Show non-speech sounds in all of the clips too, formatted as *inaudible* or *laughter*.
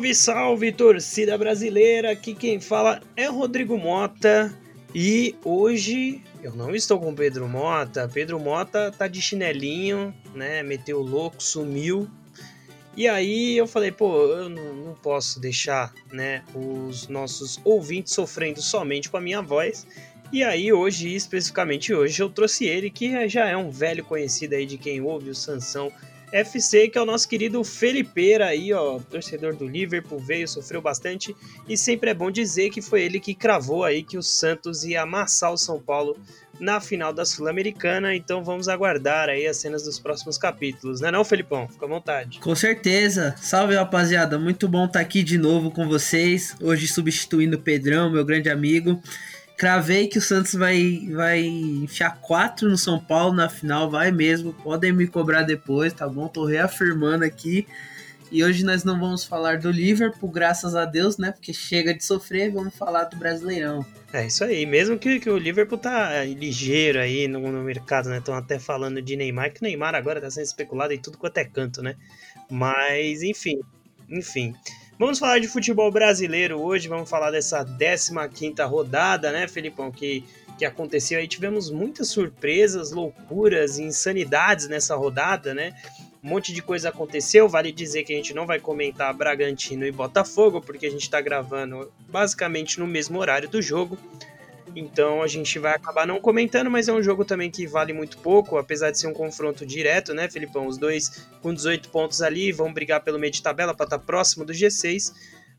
Salve, salve, torcida brasileira! Aqui quem fala é Rodrigo Mota e hoje eu não estou com Pedro Mota. Pedro Mota tá de chinelinho, né? Meteu louco, sumiu. E aí eu falei, pô, eu não, não posso deixar, né, os nossos ouvintes sofrendo somente com a minha voz. E aí hoje, especificamente hoje, eu trouxe ele que já é um velho conhecido aí de quem ouve o Sansão FC, que é o nosso querido Felipeira aí, ó, torcedor do Liverpool, veio, sofreu bastante e sempre é bom dizer que foi ele que cravou aí que o Santos ia amassar o São Paulo na final da Sul-Americana, então vamos aguardar aí as cenas dos próximos capítulos, né não, Felipão? Fica à vontade. Com certeza. Salve, rapaziada. Muito bom estar aqui de novo com vocês, hoje substituindo o Pedrão, meu grande amigo. Cravei que o Santos vai, vai enfiar quatro no São Paulo na final, vai mesmo. Podem me cobrar depois, tá bom? Tô reafirmando aqui. E hoje nós não vamos falar do Liverpool, graças a Deus, né? Porque chega de sofrer, vamos falar do Brasileirão. É isso aí, mesmo que, que o Liverpool tá ligeiro aí no, no mercado, né? Estão até falando de Neymar, que Neymar agora tá sendo especulado em tudo quanto é canto, né? Mas, enfim, enfim. Vamos falar de futebol brasileiro hoje, vamos falar dessa 15ª rodada, né, Felipão, que, que aconteceu aí. Tivemos muitas surpresas, loucuras, insanidades nessa rodada, né? Um monte de coisa aconteceu, vale dizer que a gente não vai comentar Bragantino e Botafogo, porque a gente está gravando basicamente no mesmo horário do jogo. Então a gente vai acabar não comentando, mas é um jogo também que vale muito pouco, apesar de ser um confronto direto, né, Felipão? Os dois com 18 pontos ali vão brigar pelo meio de tabela para estar tá próximo do G6,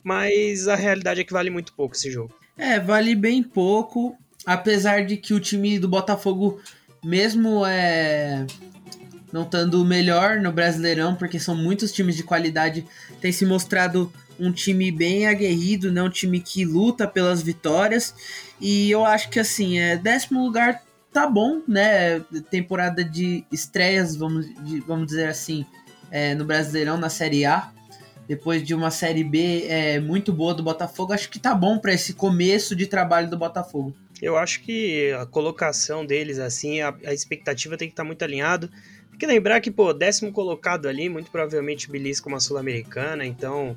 mas a realidade é que vale muito pouco esse jogo. É, vale bem pouco, apesar de que o time do Botafogo, mesmo é não estando melhor no Brasileirão, porque são muitos times de qualidade, tem se mostrado um time bem aguerrido, né? Um time que luta pelas vitórias. E eu acho que assim, é décimo lugar tá bom, né? Temporada de estreias, vamos, de, vamos dizer assim, é, no Brasileirão, na Série A. Depois de uma Série B é, muito boa do Botafogo, acho que tá bom para esse começo de trabalho do Botafogo. Eu acho que a colocação deles, assim, a, a expectativa tem que estar tá muito alinhado. Tem que lembrar que, pô, décimo colocado ali, muito provavelmente belisca uma Sul-Americana, então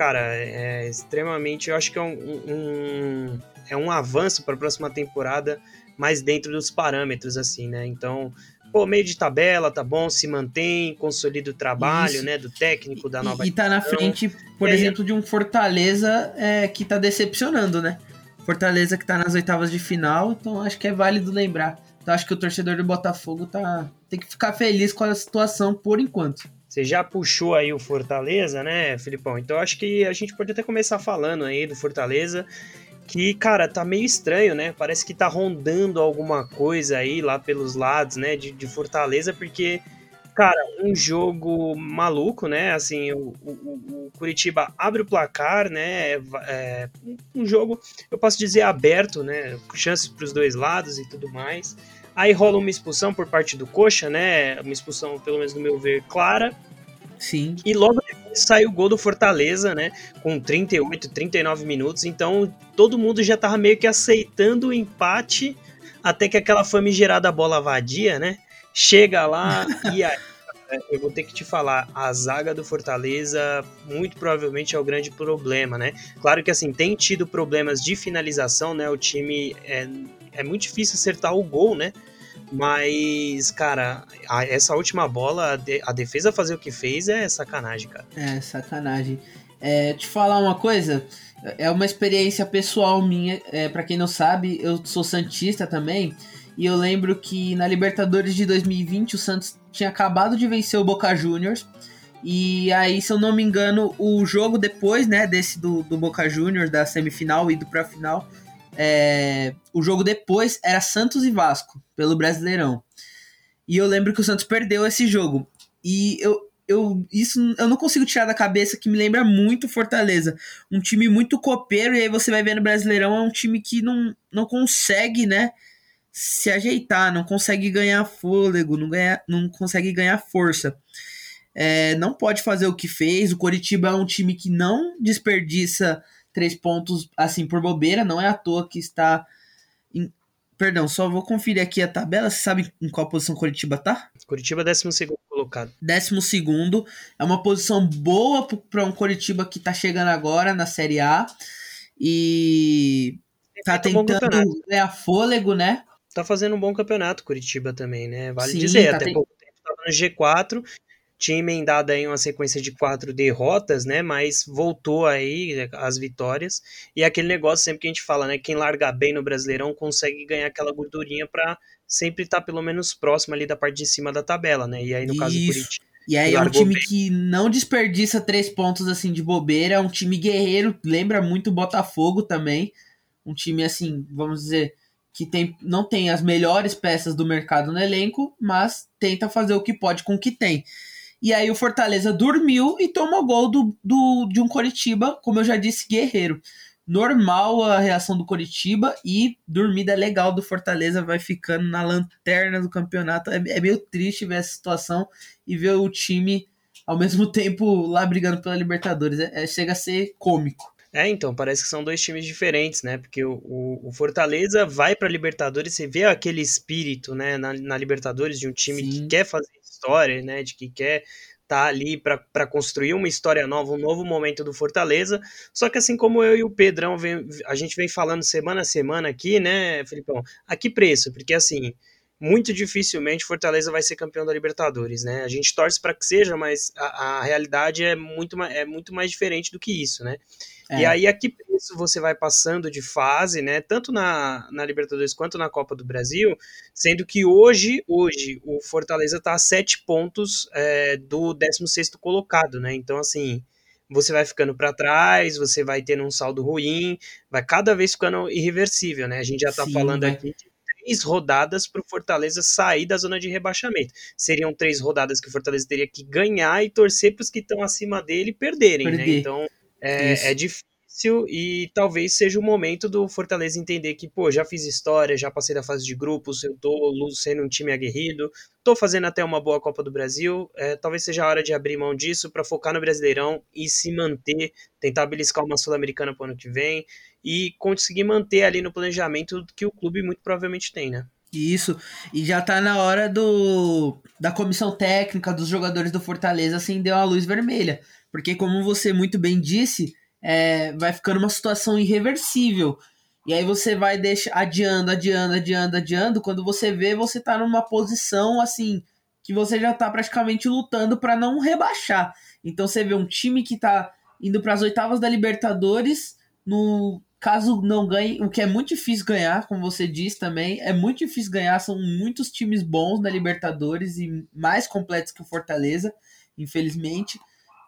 cara, é extremamente. Eu acho que é um, um é um avanço para a próxima temporada, mais dentro dos parâmetros, assim, né? Então, pô, meio de tabela, tá bom, se mantém, consolida o trabalho, Isso. né, do técnico da nova. E, e tá na frente, por é, exemplo, de um Fortaleza é, que tá decepcionando, né? Fortaleza que tá nas oitavas de final, então acho que é válido lembrar. Então acho que o torcedor do Botafogo tá tem que ficar feliz com a situação por enquanto. Você já puxou aí o Fortaleza, né, Filipão? Então acho que a gente pode até começar falando aí do Fortaleza, que, cara, tá meio estranho, né? Parece que tá rondando alguma coisa aí lá pelos lados, né, de, de Fortaleza, porque, cara, um jogo maluco, né? Assim, o, o, o Curitiba abre o placar, né? É, um jogo, eu posso dizer, aberto, né? Chances pros dois lados e tudo mais. Aí rola uma expulsão por parte do Coxa, né? Uma expulsão, pelo menos no meu ver, clara. Sim. E logo depois sai o gol do Fortaleza, né? Com 38, 39 minutos. Então todo mundo já tava meio que aceitando o empate. Até que aquela famigerada bola vadia, né? Chega lá *laughs* e aí. Eu vou ter que te falar, a zaga do Fortaleza muito provavelmente é o grande problema, né? Claro que assim, tem tido problemas de finalização, né? O time é, é muito difícil acertar o gol, né? Mas, cara, a, essa última bola, a, de, a, defesa fazer o que fez é sacanagem, cara. É, sacanagem. É, te falar uma coisa, é uma experiência pessoal minha, é, para quem não sabe, eu sou Santista também, e eu lembro que na Libertadores de 2020 o Santos tinha acabado de vencer o Boca Juniors, e aí, se eu não me engano, o jogo depois, né, desse do, do Boca Juniors, da semifinal e do pra final, é, o jogo depois era Santos e Vasco, pelo Brasileirão. E eu lembro que o Santos perdeu esse jogo. E eu, eu, isso eu não consigo tirar da cabeça que me lembra muito Fortaleza. Um time muito copeiro, e aí você vai ver no Brasileirão, é um time que não, não consegue, né? Se ajeitar, não consegue ganhar fôlego, não, ganha, não consegue ganhar força. É, não pode fazer o que fez. O Coritiba é um time que não desperdiça três pontos assim por bobeira, não é à toa que está em... Perdão, só vou conferir aqui a tabela. Você sabe em qual posição Curitiba tá? Curitiba 12 colocado. colocado. Décimo segundo. É uma posição boa para um Coritiba que tá chegando agora na Série A. E tá tentando ganhar fôlego, né? Tá fazendo um bom campeonato Curitiba também, né? Vale Sim, dizer, tá até tem... pouco tempo tava no G4, tinha emendado aí uma sequência de quatro derrotas, né? Mas voltou aí as vitórias. E aquele negócio sempre que a gente fala, né? Quem larga bem no Brasileirão consegue ganhar aquela gordurinha para sempre estar tá pelo menos próximo ali da parte de cima da tabela, né? E aí no Isso. caso do Curitiba. E aí é um time bem. que não desperdiça três pontos assim de bobeira, é um time guerreiro, lembra muito o Botafogo também. Um time assim, vamos dizer, que tem, não tem as melhores peças do mercado no elenco, mas tenta fazer o que pode com o que tem. E aí o Fortaleza dormiu e tomou gol do, do, de um Coritiba, como eu já disse, guerreiro. Normal a reação do Coritiba e dormida legal do Fortaleza vai ficando na lanterna do campeonato. É, é meio triste ver essa situação e ver o time ao mesmo *laughs* tempo lá brigando pela Libertadores. É, é chega a ser cômico. É, então, parece que são dois times diferentes, né? Porque o, o, o Fortaleza vai para Libertadores, você vê aquele espírito, né, na, na Libertadores de um time Sim. que quer fazer história, né, de que quer tá ali para construir uma história nova, um novo momento do Fortaleza. Só que assim como eu e o Pedrão, vem, a gente vem falando semana a semana aqui, né, Felipão? A que preço? Porque assim, muito dificilmente Fortaleza vai ser campeão da Libertadores, né? A gente torce para que seja, mas a, a realidade é muito, é muito mais diferente do que isso, né? É. E aí, a que preço você vai passando de fase, né? Tanto na, na Libertadores quanto na Copa do Brasil, sendo que hoje, hoje, o Fortaleza está a sete pontos é, do 16 colocado, né? Então, assim, você vai ficando para trás, você vai tendo um saldo ruim, vai cada vez ficando irreversível, né? A gente já está falando né? aqui de três rodadas para o Fortaleza sair da zona de rebaixamento. Seriam três rodadas que o Fortaleza teria que ganhar e torcer para os que estão acima dele perderem? Perder. né? Então é, é difícil e talvez seja o momento do Fortaleza entender que, pô, já fiz história, já passei da fase de grupos, eu tô sendo um time aguerrido, tô fazendo até uma boa Copa do Brasil, é, talvez seja a hora de abrir mão disso para focar no Brasileirão e se manter, tentar beliscar uma Sul-Americana pro ano que vem e conseguir manter ali no planejamento que o clube muito provavelmente tem, né? Isso, e já tá na hora do da comissão técnica dos jogadores do Fortaleza acender a luz vermelha. Porque, como você muito bem disse, é, vai ficando uma situação irreversível. E aí você vai deixar adiando, adiando, adiando, adiando. Quando você vê, você tá numa posição assim que você já tá praticamente lutando para não rebaixar. Então você vê um time que tá indo para as oitavas da Libertadores, no caso não ganhe, o que é muito difícil ganhar, como você disse também, é muito difícil ganhar, são muitos times bons na Libertadores e mais completos que o Fortaleza, infelizmente.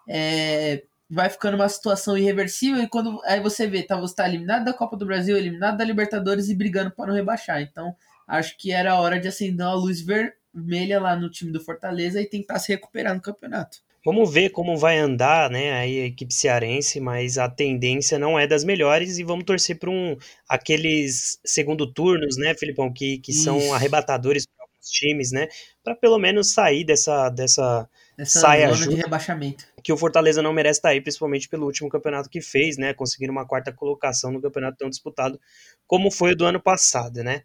É, vai ficando uma situação irreversível e quando aí você vê, tá, você tá eliminado da Copa do Brasil, eliminado da Libertadores e brigando para não rebaixar. Então, acho que era hora de acender uma luz vermelha lá no time do Fortaleza e tentar se recuperar no campeonato. Vamos ver como vai andar, né, a equipe cearense, mas a tendência não é das melhores e vamos torcer para um aqueles segundo turnos, né, Filipão, que, que são arrebatadores para alguns times, né, para pelo menos sair dessa dessa essa saia zona de rebaixamento. Que o Fortaleza não merece estar aí, principalmente pelo último campeonato que fez, né? Conseguindo uma quarta colocação no campeonato tão disputado como foi o do ano passado, né?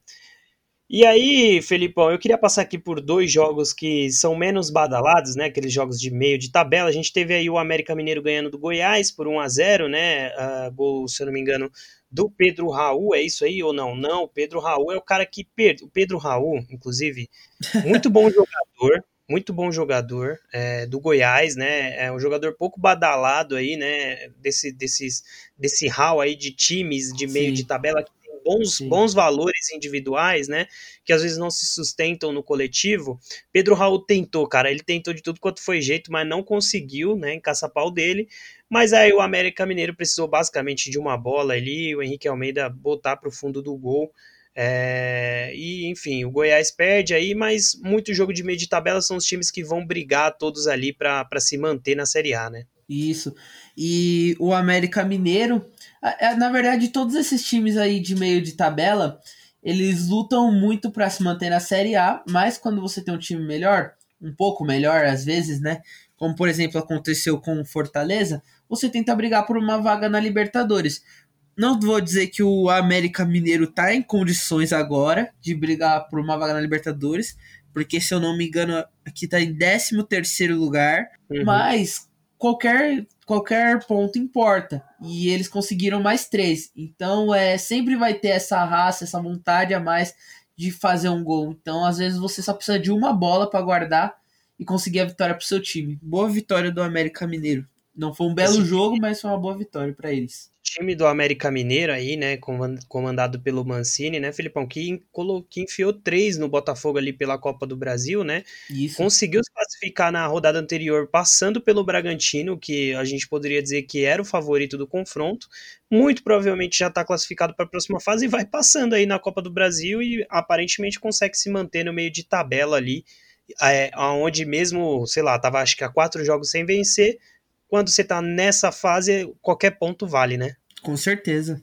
E aí, Felipão, eu queria passar aqui por dois jogos que são menos badalados, né? Aqueles jogos de meio de tabela. A gente teve aí o América Mineiro ganhando do Goiás por 1 a 0 né? Uh, gol, se eu não me engano, do Pedro Raul, é isso aí ou não? Não, o Pedro Raul é o cara que perde. O Pedro Raul, inclusive, muito bom *laughs* jogador, muito bom jogador é, do Goiás, né? É um jogador pouco badalado aí, né? Desse, desses, desse hall aí de times de meio Sim. de tabela que bons, bons valores individuais, né? Que às vezes não se sustentam no coletivo. Pedro Raul tentou, cara. Ele tentou de tudo quanto foi jeito, mas não conseguiu, né? Encaçar pau dele. Mas aí o América Mineiro precisou basicamente de uma bola ali, o Henrique Almeida botar para o fundo do gol. É, e enfim, o Goiás perde aí, mas muito jogo de meio de tabela são os times que vão brigar todos ali para se manter na Série A, né? Isso. E o América Mineiro, é, na verdade, todos esses times aí de meio de tabela, eles lutam muito para se manter na Série A, mas quando você tem um time melhor, um pouco melhor às vezes, né? Como por exemplo aconteceu com o Fortaleza, você tenta brigar por uma vaga na Libertadores. Não vou dizer que o América Mineiro tá em condições agora de brigar por uma vaga na Libertadores, porque se eu não me engano, aqui tá em 13 terceiro lugar, uhum. mas qualquer qualquer ponto importa. E eles conseguiram mais três. Então é sempre vai ter essa raça, essa vontade a mais de fazer um gol. Então, às vezes, você só precisa de uma bola para guardar e conseguir a vitória para o seu time. Boa vitória do América Mineiro. Não foi um belo Esse jogo, mas foi uma boa vitória para eles. Time do América Mineiro aí, né, comandado pelo Mancini, né, Filipão, que, que enfiou três no Botafogo ali pela Copa do Brasil, né? Isso. Conseguiu se classificar na rodada anterior, passando pelo Bragantino, que a gente poderia dizer que era o favorito do confronto. Muito provavelmente já está classificado para a próxima fase e vai passando aí na Copa do Brasil e aparentemente consegue se manter no meio de tabela ali, é, onde mesmo, sei lá, tava acho que há quatro jogos sem vencer, quando você tá nessa fase, qualquer ponto vale, né? Com certeza.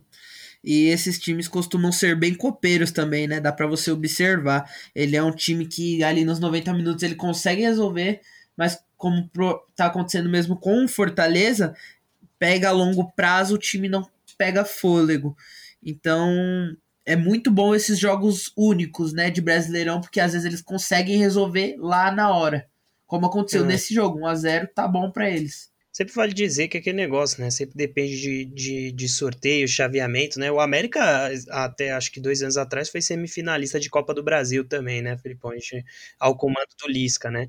E esses times costumam ser bem copeiros também, né? Dá para você observar. Ele é um time que ali nos 90 minutos ele consegue resolver, mas como tá acontecendo mesmo com o Fortaleza, pega a longo prazo, o time não pega fôlego. Então, é muito bom esses jogos únicos, né, de Brasileirão, porque às vezes eles conseguem resolver lá na hora. Como aconteceu é. nesse jogo, 1 a 0 tá bom para eles. Sempre vale dizer que aquele negócio, né? Sempre depende de, de, de, sorteio, chaveamento, né? O América, até acho que dois anos atrás, foi semifinalista de Copa do Brasil também, né, Felipão? Ao comando do Lisca, né?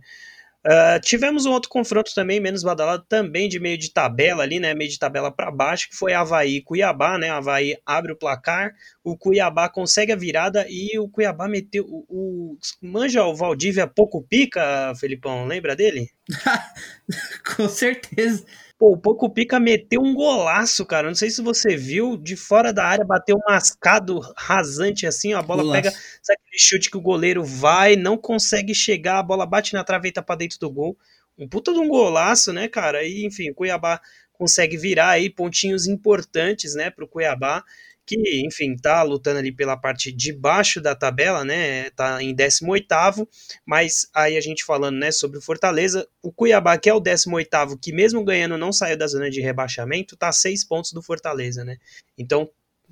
Uh, tivemos um outro confronto também, menos badalado, também de meio de tabela ali, né? Meio de tabela para baixo, que foi Havaí e Cuiabá, né? Havaí abre o placar, o Cuiabá consegue a virada e o Cuiabá meteu. O, o manja o Valdívia pouco pica, Felipão, lembra dele? *laughs* Com certeza. Pô, o Poco Pica meteu um golaço, cara. Não sei se você viu, de fora da área, bateu um mascado rasante assim, ó, a bola golaço. pega, sabe aquele chute que o goleiro vai, não consegue chegar, a bola bate na traveta para dentro do gol. Um puta de um golaço, né, cara? E, enfim, o Cuiabá consegue virar aí pontinhos importantes, né, pro Cuiabá que, enfim, tá lutando ali pela parte de baixo da tabela, né? Tá em 18º, mas aí a gente falando, né, sobre o Fortaleza, o Cuiabá, que é o 18º, que mesmo ganhando não saiu da zona de rebaixamento, tá a 6 pontos do Fortaleza, né? Então,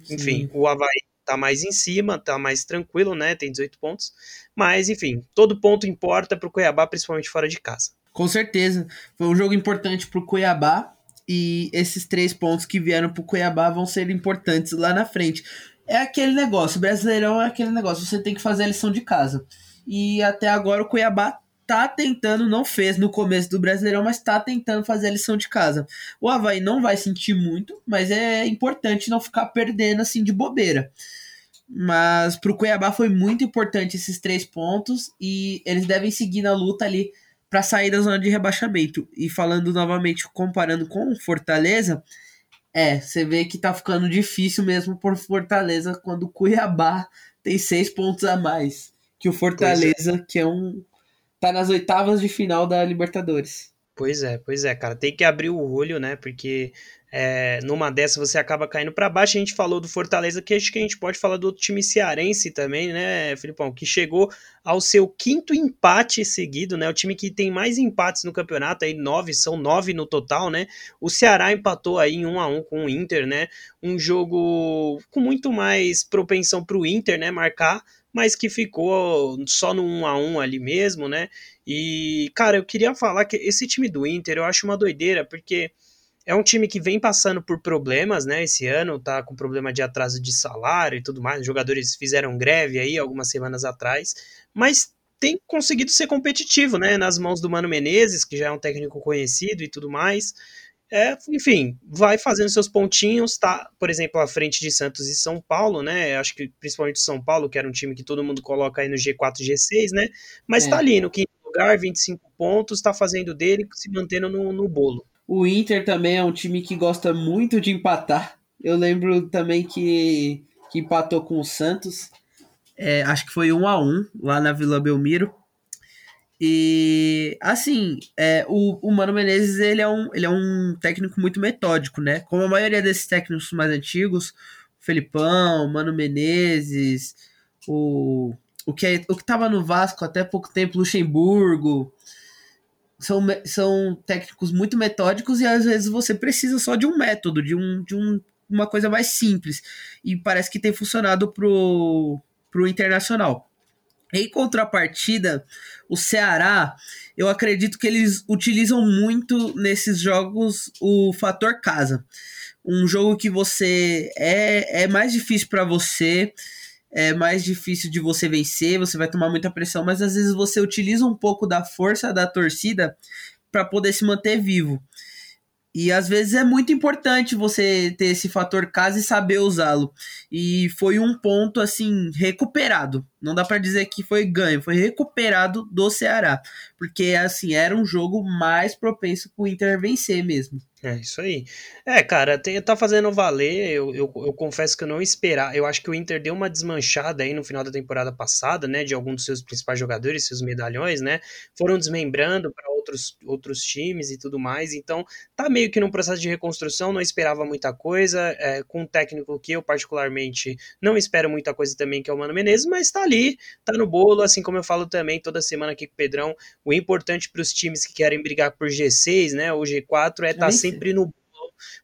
enfim, Sim. o Havaí tá mais em cima, tá mais tranquilo, né? Tem 18 pontos. Mas, enfim, todo ponto importa pro Cuiabá, principalmente fora de casa. Com certeza. Foi um jogo importante pro Cuiabá, e esses três pontos que vieram para o Cuiabá vão ser importantes lá na frente. É aquele negócio, Brasileirão é aquele negócio, você tem que fazer a lição de casa. E até agora o Cuiabá tá tentando, não fez no começo do Brasileirão, mas tá tentando fazer a lição de casa. O Havaí não vai sentir muito, mas é importante não ficar perdendo assim de bobeira. Mas pro Cuiabá foi muito importante esses três pontos e eles devem seguir na luta ali para sair da zona de rebaixamento. E falando novamente, comparando com Fortaleza, é, você vê que tá ficando difícil mesmo por Fortaleza quando o Cuiabá tem seis pontos a mais que o Fortaleza, é. que é um. tá nas oitavas de final da Libertadores. Pois é, pois é, cara. Tem que abrir o olho, né? Porque é, numa dessa você acaba caindo para baixo. A gente falou do Fortaleza, que acho que a gente pode falar do outro time cearense também, né, Filipão? Que chegou ao seu quinto empate seguido, né? O time que tem mais empates no campeonato, aí nove, são nove no total, né? O Ceará empatou aí em um a um com o Inter, né? Um jogo com muito mais propensão para o Inter, né? Marcar, mas que ficou só no 1 a 1 ali mesmo, né? E, cara, eu queria falar que esse time do Inter eu acho uma doideira, porque é um time que vem passando por problemas, né? Esse ano tá com problema de atraso de salário e tudo mais. Os jogadores fizeram greve aí algumas semanas atrás, mas tem conseguido ser competitivo, né? Nas mãos do Mano Menezes, que já é um técnico conhecido e tudo mais. É, enfim, vai fazendo seus pontinhos, tá, por exemplo, à frente de Santos e São Paulo, né? Acho que principalmente São Paulo, que era um time que todo mundo coloca aí no G4, G6, né? Mas é. tá ali no quinto lugar, 25 pontos, tá fazendo dele, se mantendo no, no bolo. O Inter também é um time que gosta muito de empatar. Eu lembro também que, que empatou com o Santos. É, acho que foi um a um lá na Vila Belmiro. E assim, é, o, o Mano Menezes ele é, um, ele é um técnico muito metódico, né? Como a maioria desses técnicos mais antigos, o Felipão, o Mano Menezes, o, o que é, o que tava no Vasco até pouco tempo, Luxemburgo, são, são técnicos muito metódicos e às vezes você precisa só de um método, de, um, de um, uma coisa mais simples. E parece que tem funcionado pro, pro Internacional. Em contrapartida, o Ceará, eu acredito que eles utilizam muito nesses jogos o fator casa. Um jogo que você é, é mais difícil para você, é mais difícil de você vencer, você vai tomar muita pressão, mas às vezes você utiliza um pouco da força da torcida para poder se manter vivo. E às vezes é muito importante você ter esse fator casa e saber usá-lo. E foi um ponto assim recuperado. Não dá para dizer que foi ganho, foi recuperado do Ceará, porque assim era um jogo mais propenso para o Inter vencer mesmo. É isso aí. É, cara, tem, tá fazendo valer. Eu, eu, eu, confesso que eu não esperava. Eu acho que o Inter deu uma desmanchada aí no final da temporada passada, né? De alguns dos seus principais jogadores, seus medalhões, né? Foram desmembrando para outros, outros times e tudo mais. Então, tá meio que num processo de reconstrução. Não esperava muita coisa. É, com um técnico que eu, particularmente, não espero muita coisa também, que é o Mano Menezes, mas tá ali, tá no bolo. Assim como eu falo também toda semana aqui com o Pedrão, o importante para os times que querem brigar por G6, né? O G4 é estar tá sempre sempre no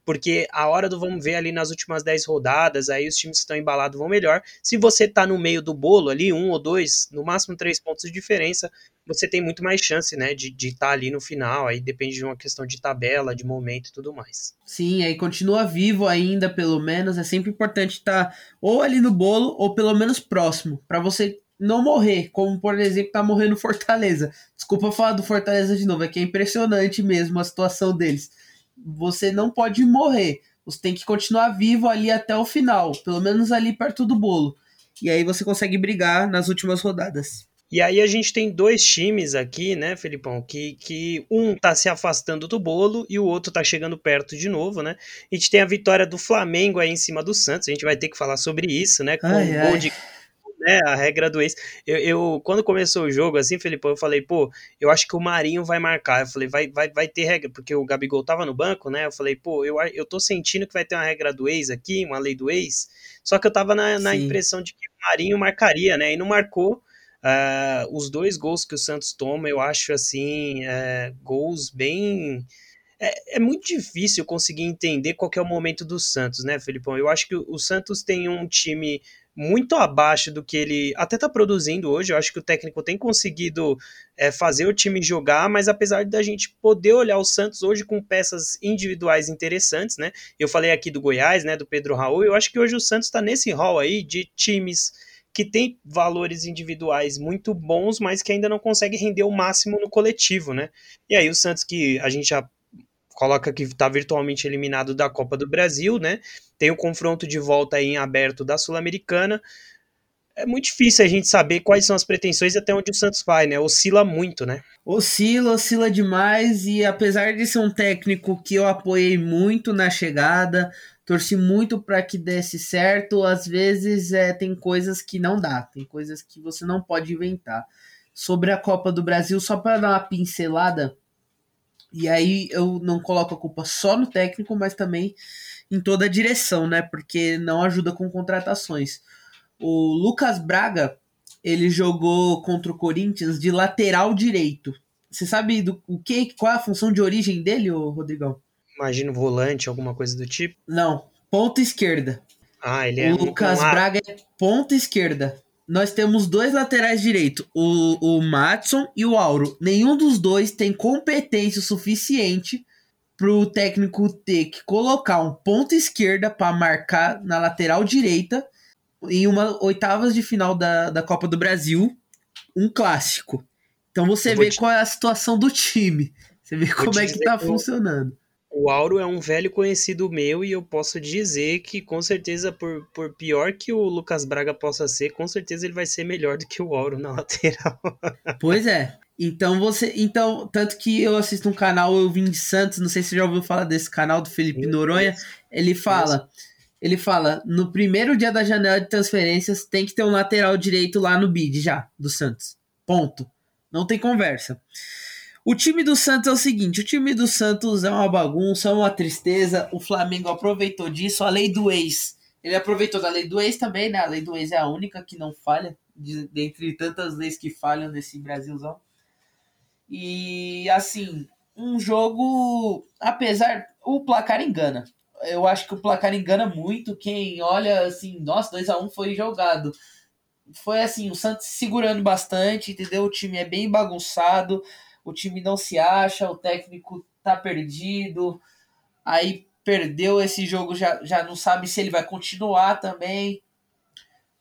porque a hora do vamos ver ali nas últimas 10 rodadas, aí os times que estão embalados vão melhor. Se você tá no meio do bolo ali, um ou dois, no máximo três pontos de diferença, você tem muito mais chance, né, de estar tá ali no final. Aí depende de uma questão de tabela, de momento e tudo mais. Sim, aí continua vivo ainda, pelo menos. É sempre importante estar tá ou ali no bolo ou pelo menos próximo, para você não morrer, como por exemplo tá morrendo Fortaleza. Desculpa falar do Fortaleza de novo, é que é impressionante mesmo a situação deles você não pode morrer. Você tem que continuar vivo ali até o final, pelo menos ali perto do bolo. E aí você consegue brigar nas últimas rodadas. E aí a gente tem dois times aqui, né, Felipão, que, que um tá se afastando do bolo e o outro tá chegando perto de novo, né? A gente tem a vitória do Flamengo aí em cima do Santos, a gente vai ter que falar sobre isso, né, com ai, o gol de né, a regra do ex. Eu, eu, quando começou o jogo, assim, Felipe, eu falei, pô, eu acho que o Marinho vai marcar. Eu falei, vai, vai, vai ter regra, porque o Gabigol tava no banco, né? Eu falei, pô, eu, eu tô sentindo que vai ter uma regra do ex aqui, uma lei do ex. Só que eu tava na, na impressão de que o Marinho marcaria, né? E não marcou. Uh, os dois gols que o Santos toma, eu acho assim, uh, gols bem. É, é, muito difícil conseguir entender qual é o momento do Santos, né, Felipão? Eu acho que o Santos tem um time muito abaixo do que ele até está produzindo hoje. Eu acho que o técnico tem conseguido é, fazer o time jogar, mas apesar da gente poder olhar o Santos hoje com peças individuais interessantes, né? Eu falei aqui do Goiás, né? Do Pedro Raul. Eu acho que hoje o Santos está nesse hall aí de times que tem valores individuais muito bons, mas que ainda não consegue render o máximo no coletivo, né? E aí o Santos que a gente já coloca que está virtualmente eliminado da Copa do Brasil, né? Tem o confronto de volta aí em aberto da Sul-Americana. É muito difícil a gente saber quais são as pretensões e até onde o Santos vai, né? Oscila muito, né? Oscila, oscila demais e apesar de ser um técnico que eu apoiei muito na chegada, torci muito para que desse certo, às vezes é, tem coisas que não dá, tem coisas que você não pode inventar. Sobre a Copa do Brasil, só para dar uma pincelada, e aí eu não coloco a culpa só no técnico, mas também em toda a direção, né? Porque não ajuda com contratações. O Lucas Braga, ele jogou contra o Corinthians de lateral direito. Você sabe do o que, qual é a função de origem dele, ô Rodrigão? Imagino volante, alguma coisa do tipo. Não, ponta esquerda. Ah, ele é O Lucas um... Braga é ponta esquerda nós temos dois laterais direito, o, o Matson e o Auro. Nenhum dos dois tem competência suficiente para o técnico ter que colocar um ponto esquerda para marcar na lateral direita em uma oitavas de final da, da Copa do Brasil, um clássico. Então você vê te... qual é a situação do time. Você vê como é que tá funcionando. O Auro é um velho conhecido meu e eu posso dizer que, com certeza, por, por pior que o Lucas Braga possa ser, com certeza ele vai ser melhor do que o Auro na *laughs* lateral. Pois é. Então você. Então, tanto que eu assisto um canal, eu vim de Santos, não sei se você já ouviu falar desse canal do Felipe Noronha. Ele fala. Ele fala: no primeiro dia da janela de transferências tem que ter um lateral direito lá no bid já, do Santos. Ponto. Não tem conversa. O time do Santos é o seguinte: o time do Santos é uma bagunça, é uma tristeza. O Flamengo aproveitou disso, a lei do ex. Ele aproveitou da lei do ex também, né? A lei do ex é a única que não falha, de, dentre tantas leis que falham nesse Brasilzão. E assim, um jogo, apesar. O placar engana. Eu acho que o placar engana muito quem olha assim, nossa, 2x1 um foi jogado. foi assim, o Santos segurando bastante, entendeu? O time é bem bagunçado, o time não se acha, o técnico tá perdido, aí perdeu esse jogo, já, já não sabe se ele vai continuar também.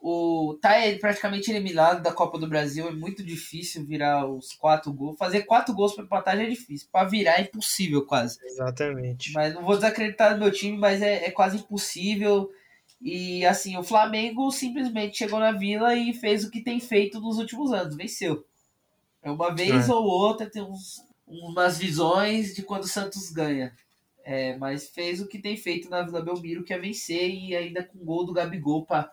O, tá praticamente eliminado da Copa do Brasil, é muito difícil virar os quatro gols. Fazer quatro gols para empatar já é difícil, para virar é impossível quase. Exatamente. Mas não vou desacreditar no meu time, mas é, é quase impossível. E assim, o Flamengo simplesmente chegou na vila e fez o que tem feito nos últimos anos, venceu. É uma vez é. ou outra tem uns, umas visões de quando o Santos ganha. É, mas fez o que tem feito na Vila Belmiro, que é vencer e ainda com gol do Gabigol para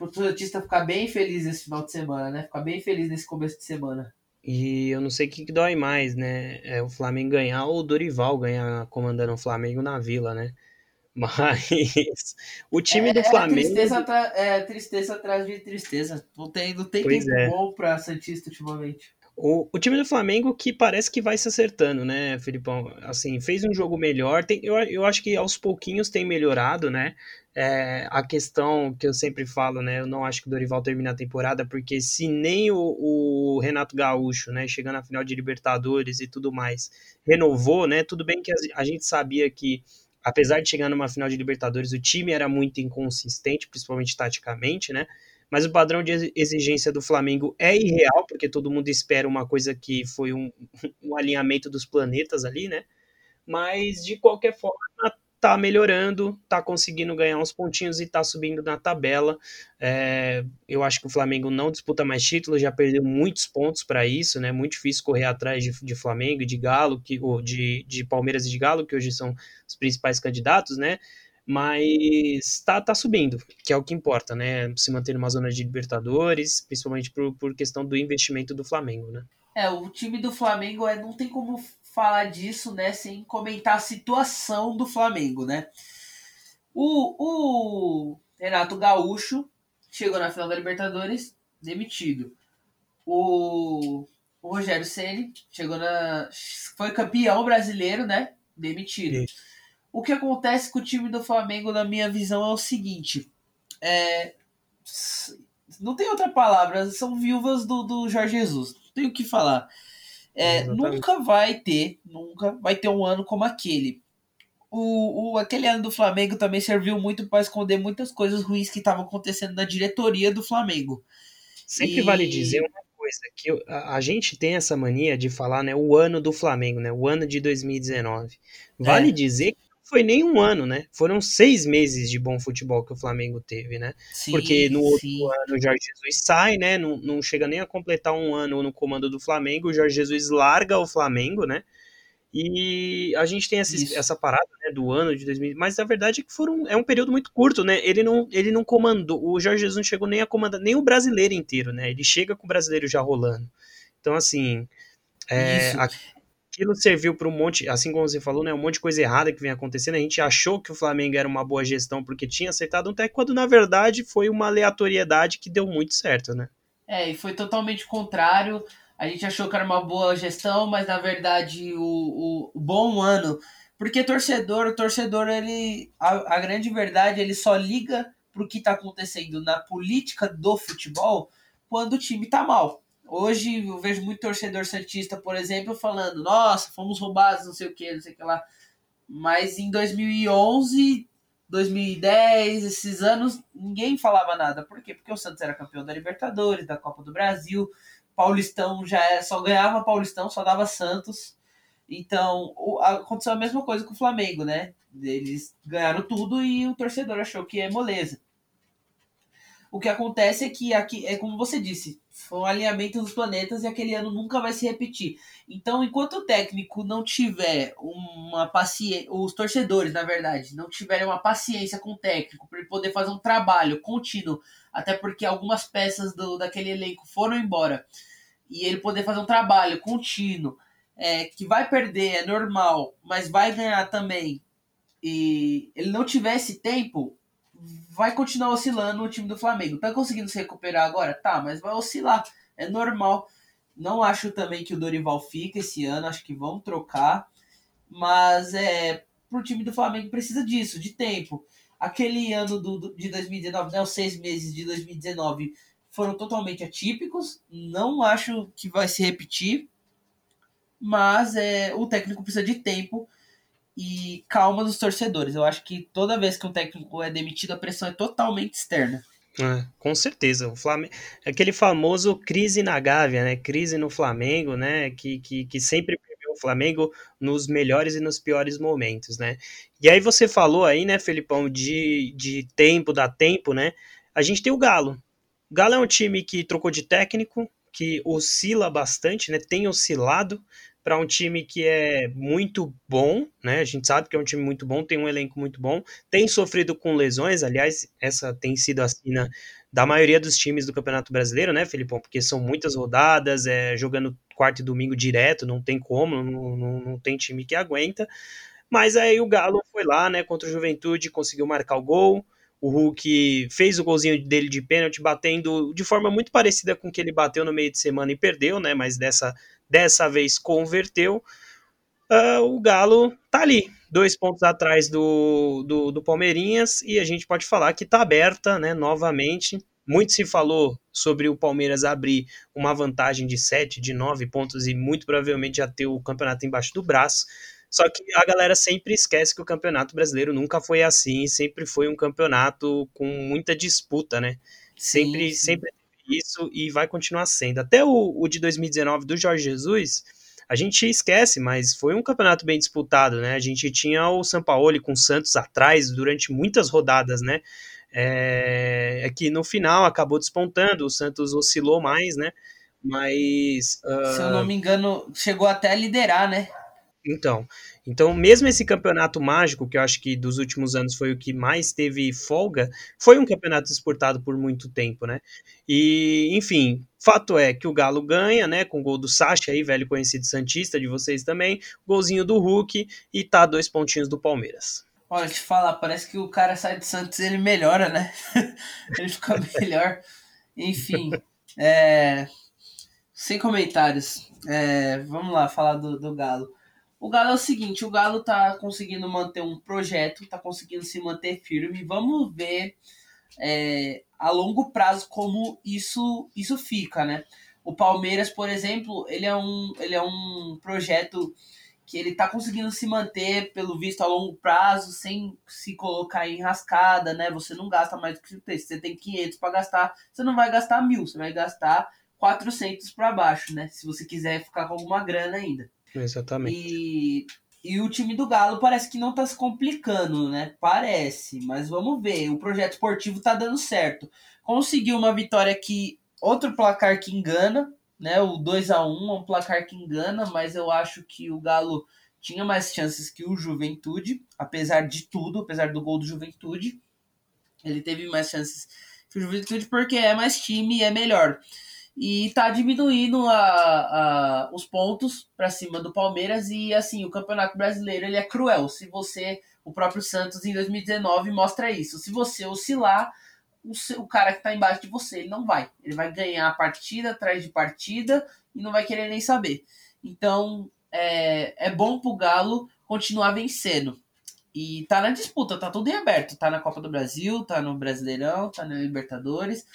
o Santista ficar bem feliz nesse final de semana, né? Ficar bem feliz nesse começo de semana. E eu não sei o que, que dói mais, né? É o Flamengo ganhar ou o Dorival ganhar comandando o Flamengo na Vila, né? *laughs* Mas o time é, do Flamengo. É tristeza, é tristeza atrás de tristeza. Não tem, não tem tempo é. bom para Santista ultimamente. O, o time do Flamengo que parece que vai se acertando, né, Filipão? Assim, fez um jogo melhor. Tem, eu, eu acho que aos pouquinhos tem melhorado, né? É, a questão que eu sempre falo, né? Eu não acho que o Dorival termine a temporada, porque se nem o, o, Renato Gaúcho, né, chegando na final de Libertadores e tudo mais, renovou, né? Tudo bem que a, a gente sabia que, apesar de chegar numa final de Libertadores, o time era muito inconsistente, principalmente taticamente, né? mas o padrão de exigência do Flamengo é irreal, porque todo mundo espera uma coisa que foi um, *laughs* um alinhamento dos planetas ali, né? Mas de qualquer forma, tá melhorando, tá conseguindo ganhar uns pontinhos e tá subindo na tabela. É, eu acho que o Flamengo não disputa mais títulos, já perdeu muitos pontos para isso, né? Muito difícil correr atrás de, de Flamengo e de Galo, que, ou de, de Palmeiras e de Galo, que hoje são os principais candidatos, né? mas tá, tá subindo, que é o que importa, né? Se manter numa zona de Libertadores, principalmente por, por questão do investimento do Flamengo, né? É, o time do Flamengo é, não tem como falar disso, né, sem comentar a situação do Flamengo, né? O, o Renato Gaúcho chegou na final da Libertadores demitido. O, o Rogério Ceni chegou na foi campeão brasileiro, né? Demitido. Isso. O que acontece com o time do Flamengo, na minha visão, é o seguinte: é, não tem outra palavra, são viúvas do, do Jorge Jesus. Não tem o que falar. É, nunca vai ter, nunca vai ter um ano como aquele. O, o, aquele ano do Flamengo também serviu muito para esconder muitas coisas ruins que estavam acontecendo na diretoria do Flamengo. Sempre e... vale dizer uma coisa, que a, a, gente tem essa mania de falar, né, o ano do Flamengo, né, o ano de 2019. Vale é. dizer que foi nem um ano, né? Foram seis meses de bom futebol que o Flamengo teve, né? Sim, Porque no outro sim. ano o Jorge Jesus sai, né? Não, não chega nem a completar um ano no comando do Flamengo. O Jorge Jesus larga o Flamengo, né? E a gente tem essa, essa parada né, do ano de 2000, mas a verdade é que foram, é um período muito curto, né? Ele não, ele não comandou, o Jorge Jesus não chegou nem a comandar nem o brasileiro inteiro, né? Ele chega com o brasileiro já rolando. Então, assim, é, a, aquilo serviu para um monte, assim como você falou, né, um monte de coisa errada que vem acontecendo. A gente achou que o Flamengo era uma boa gestão porque tinha acertado um técnico, quando na verdade foi uma aleatoriedade que deu muito certo, né? É, e foi totalmente contrário. A gente achou que era uma boa gestão, mas na verdade o, o, bom ano. Porque torcedor, o torcedor, ele. A, a grande verdade, ele só liga pro que tá acontecendo na política do futebol quando o time tá mal. Hoje eu vejo muito torcedor santista, por exemplo, falando: nossa, fomos roubados, não sei o que, não sei o que lá. Mas em 2011, 2010, esses anos, ninguém falava nada. Por quê? Porque o Santos era campeão da Libertadores, da Copa do Brasil, Paulistão já é, só ganhava Paulistão, só dava Santos. Então, aconteceu a mesma coisa com o Flamengo, né? Eles ganharam tudo e o torcedor achou que é moleza. O que acontece é que aqui é como você disse, foi um alinhamento dos planetas e aquele ano nunca vai se repetir. Então, enquanto o técnico não tiver uma paciência, os torcedores, na verdade, não tiverem uma paciência com o técnico para ele poder fazer um trabalho contínuo, até porque algumas peças do, daquele elenco foram embora, e ele poder fazer um trabalho contínuo, é, que vai perder, é normal, mas vai ganhar também, e ele não tivesse tempo, vai continuar oscilando o time do Flamengo. Tá conseguindo se recuperar agora? Tá, mas vai oscilar. É normal. Não acho também que o Dorival fique esse ano, acho que vão trocar. Mas é pro time do Flamengo precisa disso, de tempo. Aquele ano do, do de 2019, né, os seis meses de 2019, foram totalmente atípicos. Não acho que vai se repetir. Mas é, o técnico precisa de tempo e calma dos torcedores. Eu acho que toda vez que um técnico é demitido, a pressão é totalmente externa. É, com certeza. O Flamengo, aquele famoso crise na Gávea, né? Crise no Flamengo, né? Que, que, que sempre prevê o Flamengo nos melhores e nos piores momentos, né? E aí você falou aí, né, Felipão, de, de tempo, dá tempo, né? A gente tem o Galo. O Galo é um time que trocou de técnico, que oscila bastante, né? Tem oscilado para um time que é muito bom, né? A gente sabe que é um time muito bom, tem um elenco muito bom, tem sofrido com lesões, aliás, essa tem sido a sina da maioria dos times do Campeonato Brasileiro, né, Felipão? Porque são muitas rodadas, é, jogando quarto e domingo direto, não tem como, não, não, não tem time que aguenta. Mas aí o Galo foi lá, né, contra o Juventude, conseguiu marcar o gol. O Hulk fez o golzinho dele de pênalti, batendo de forma muito parecida com que ele bateu no meio de semana e perdeu, né? Mas dessa dessa vez converteu. Uh, o Galo tá ali, dois pontos atrás do, do, do, Palmeirinhas, e a gente pode falar que tá aberta, né, novamente. Muito se falou sobre o Palmeiras abrir uma vantagem de 7, de 9 pontos e muito provavelmente já ter o campeonato embaixo do braço. Só que a galera sempre esquece que o campeonato brasileiro nunca foi assim, sempre foi um campeonato com muita disputa, né? Sempre, sim, sim. sempre isso e vai continuar sendo. Até o, o de 2019 do Jorge Jesus, a gente esquece, mas foi um campeonato bem disputado, né? A gente tinha o Sampaoli com o Santos atrás durante muitas rodadas, né? É, é que no final acabou despontando, o Santos oscilou mais, né? Mas. Uh... Se eu não me engano, chegou até a liderar, né? Então, então, mesmo esse campeonato mágico, que eu acho que dos últimos anos foi o que mais teve folga, foi um campeonato disputado por muito tempo, né? E, enfim, fato é que o Galo ganha, né? Com o gol do Sacha aí, velho conhecido Santista de vocês também, golzinho do Hulk e tá dois pontinhos do Palmeiras. Olha, te falar, parece que o cara sai de Santos ele melhora, né? *laughs* ele fica melhor. Enfim, é... sem comentários. É... Vamos lá, falar do, do Galo. O Galo é o seguinte, o Galo tá conseguindo manter um projeto, tá conseguindo se manter firme. Vamos ver é, a longo prazo como isso isso fica, né? O Palmeiras, por exemplo, ele é um, ele é um projeto que ele tá conseguindo se manter, pelo visto, a longo prazo, sem se colocar em rascada, né? Você não gasta mais do que você tem. Você tem 500 para gastar, você não vai gastar mil, você vai gastar 400 para baixo, né? Se você quiser ficar com alguma grana ainda. Exatamente. E, e o time do Galo parece que não tá se complicando, né? Parece, mas vamos ver. O projeto esportivo tá dando certo. Conseguiu uma vitória que. Outro placar que engana, né? O 2 a 1 é um placar que engana, mas eu acho que o Galo tinha mais chances que o Juventude, apesar de tudo, apesar do gol do Juventude. Ele teve mais chances que o Juventude porque é mais time e é melhor e tá diminuindo a, a os pontos para cima do Palmeiras. E assim o Campeonato Brasileiro ele é cruel. Se você o próprio Santos em 2019 mostra isso. Se você oscilar o, seu, o cara que tá embaixo de você ele não vai. Ele vai ganhar partida atrás de partida e não vai querer nem saber. Então é, é bom pro Galo continuar vencendo. E tá na disputa tá tudo em aberto. Tá na Copa do Brasil tá no Brasileirão tá na Libertadores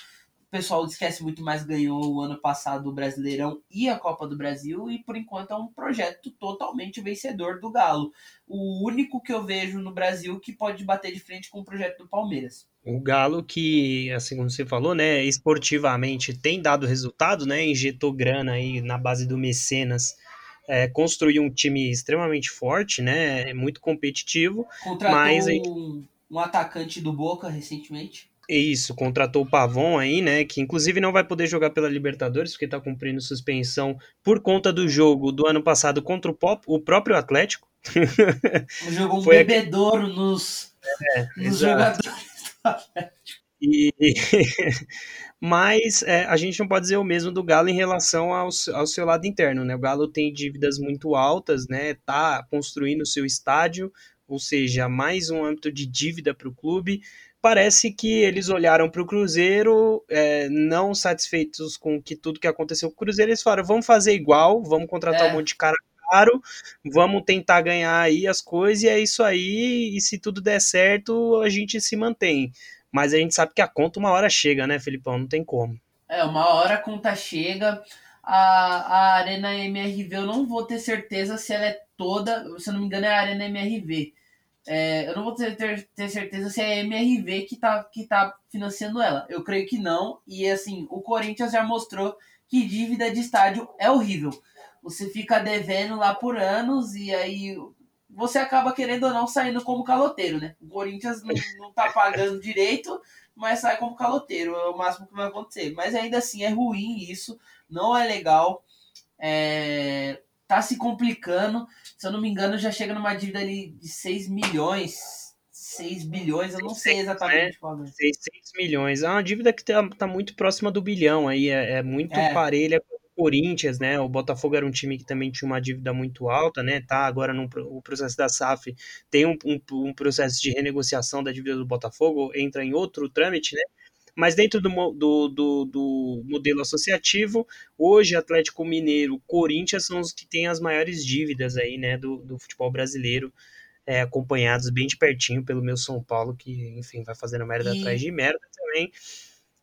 pessoal esquece muito mais ganhou o ano passado o Brasileirão e a Copa do Brasil e por enquanto é um projeto totalmente vencedor do Galo. O único que eu vejo no Brasil que pode bater de frente com o projeto do Palmeiras. O Galo que, assim como você falou, né, esportivamente tem dado resultado, né, injetou grana aí na base do Mecenas, é, construiu um time extremamente forte, né, muito competitivo. Contratou mas... um atacante do Boca recentemente. Isso, contratou o Pavon aí, né? Que inclusive não vai poder jogar pela Libertadores, porque tá cumprindo suspensão por conta do jogo do ano passado contra o, Pop, o próprio Atlético. Jogou um Foi bebedouro aqui... nos, é, nos jogadores do Atlético. E, *laughs* mas é, a gente não pode dizer o mesmo do Galo em relação ao, ao seu lado interno, né? O Galo tem dívidas muito altas, né? Tá construindo o seu estádio, ou seja, mais um âmbito de dívida para o clube parece que eles olharam para o Cruzeiro, é, não satisfeitos com que tudo que aconteceu com o Cruzeiro, eles falaram: vamos fazer igual, vamos contratar é. um monte de cara caro, vamos tentar ganhar aí as coisas, e é isso aí, e se tudo der certo, a gente se mantém. Mas a gente sabe que a conta uma hora chega, né, Felipão? Não tem como. É, uma hora a conta chega. A, a Arena MRV eu não vou ter certeza se ela é toda. Se eu não me engano, é a Arena MRV. É, eu não vou ter, ter, ter, certeza se é a MRV que tá, que tá financiando ela. Eu creio que não. E assim, o Corinthians já mostrou que dívida de estádio é horrível. Você fica devendo lá por anos e aí você acaba querendo ou não saindo como caloteiro, né? O Corinthians não, não tá pagando direito, mas sai como caloteiro. É o máximo que vai acontecer. Mas ainda assim é ruim isso, não é legal. É, tá se complicando. Se eu não me engano, já chega numa dívida ali de 6 milhões. 6 bilhões, eu não sei exatamente qual é. 600 milhões. É uma dívida que tá, tá muito próxima do bilhão aí, é, é muito é. parelha com o Corinthians, né? O Botafogo era um time que também tinha uma dívida muito alta, né? Tá agora no o processo da SAF, tem um, um, um processo de renegociação da dívida do Botafogo, entra em outro trâmite, né? Mas dentro do, do, do, do, modelo associativo, hoje Atlético Mineiro, Corinthians são os que têm as maiores dívidas aí, né, do, do futebol brasileiro, é, acompanhados bem de pertinho pelo meu São Paulo, que, enfim, vai fazendo merda e... atrás de merda também.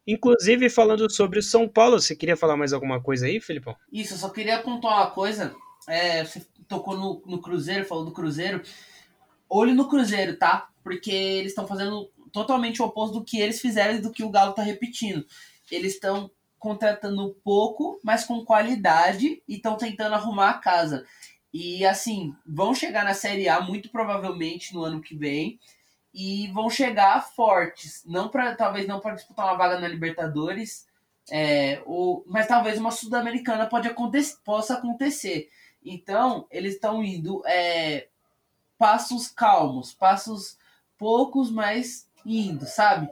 Inclusive, falando sobre o São Paulo, você queria falar mais alguma coisa aí, Felipão? Isso, eu só queria pontuar uma coisa. É, você tocou no, no Cruzeiro, falou do Cruzeiro. Olho no Cruzeiro, tá? Porque eles estão fazendo totalmente o oposto do que eles fizeram e do que o Galo tá repetindo. Eles estão contratando pouco, mas com qualidade e estão tentando arrumar a casa. E assim, vão chegar na Série A muito provavelmente no ano que vem e vão chegar fortes, não para talvez não para disputar uma vaga na Libertadores, é, ou, mas talvez uma sul-americana pode acontecer, possa acontecer. Então eles estão indo é, passos calmos, passos poucos, mas indo, sabe?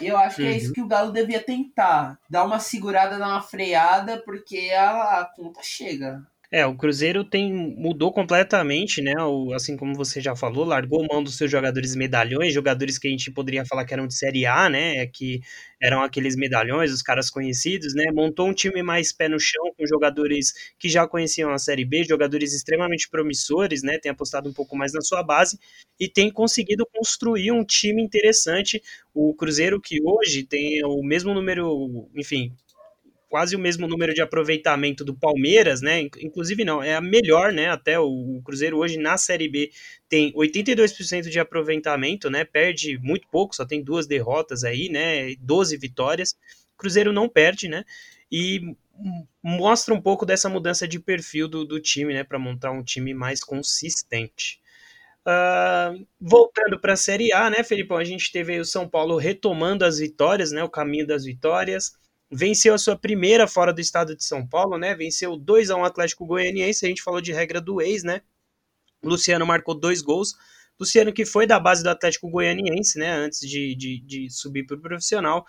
Eu acho que é isso uhum. que o Galo devia tentar. Dar uma segurada, dar uma freada, porque a, a conta chega. É, o Cruzeiro tem mudou completamente, né? O, assim como você já falou, largou mão dos seus jogadores medalhões, jogadores que a gente poderia falar que eram de Série A, né? Que eram aqueles medalhões, os caras conhecidos, né? Montou um time mais pé no chão, com jogadores que já conheciam a Série B, jogadores extremamente promissores, né? Tem apostado um pouco mais na sua base e tem conseguido construir um time interessante. O Cruzeiro, que hoje tem o mesmo número, enfim, quase o mesmo número de aproveitamento do Palmeiras, né? Inclusive não, é a melhor, né? Até o Cruzeiro hoje na Série B tem 82% de aproveitamento, né? Perde muito pouco, só tem duas derrotas aí, né? 12 vitórias. Cruzeiro não perde, né? E mostra um pouco dessa mudança de perfil do, do time, né? Para montar um time mais consistente. Uh, voltando para a Série A, né, Felipão? A gente teve o São Paulo retomando as vitórias, né? O caminho das vitórias venceu a sua primeira fora do estado de São Paulo, né? Venceu 2 a 1 Atlético Goianiense, a gente falou de regra do ex, né? Luciano marcou dois gols. Luciano que foi da base do Atlético Goianiense, né? Antes de, de, de subir para o profissional.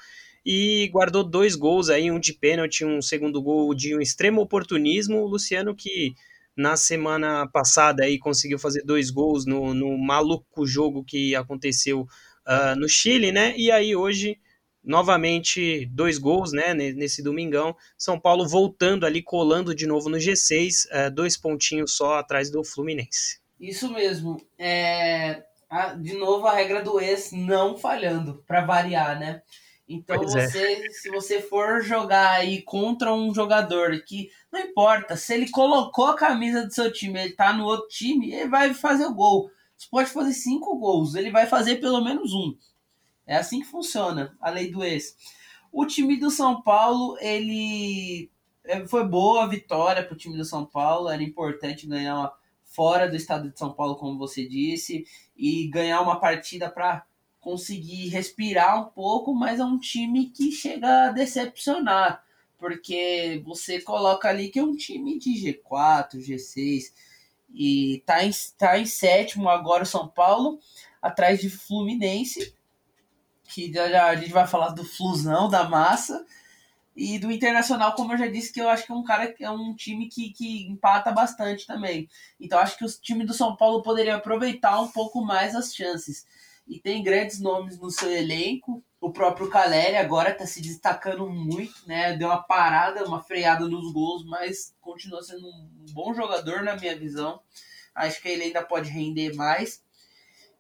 E guardou dois gols aí, um de pênalti, um segundo gol de um extremo oportunismo. O Luciano que na semana passada aí conseguiu fazer dois gols no, no maluco jogo que aconteceu uh, no Chile, né? E aí hoje novamente dois gols né, nesse domingão. São Paulo voltando ali, colando de novo no G6, é, dois pontinhos só atrás do Fluminense. Isso mesmo. É, de novo a regra do ex não falhando, para variar, né? Então é. você, é. se você for jogar aí contra um jogador que não importa, se ele colocou a camisa do seu time, ele tá no outro time, ele vai fazer o gol. Você pode fazer cinco gols, ele vai fazer pelo menos um. É assim que funciona a lei do ex. O time do São Paulo, ele é, foi boa a vitória para o time do São Paulo, era importante ganhar fora do estado de São Paulo, como você disse, e ganhar uma partida para conseguir respirar um pouco, mas é um time que chega a decepcionar, porque você coloca ali que é um time de G4, G6, e tá em, tá em sétimo agora o São Paulo, atrás de Fluminense, que já, a gente vai falar do Flusão, da massa, e do Internacional, como eu já disse, que eu acho que é um cara é um time que, que empata bastante também. Então acho que o time do São Paulo poderia aproveitar um pouco mais as chances. E tem grandes nomes no seu elenco. O próprio Caleri agora está se destacando muito, né? Deu uma parada, uma freada nos gols, mas continua sendo um bom jogador na minha visão. Acho que ele ainda pode render mais.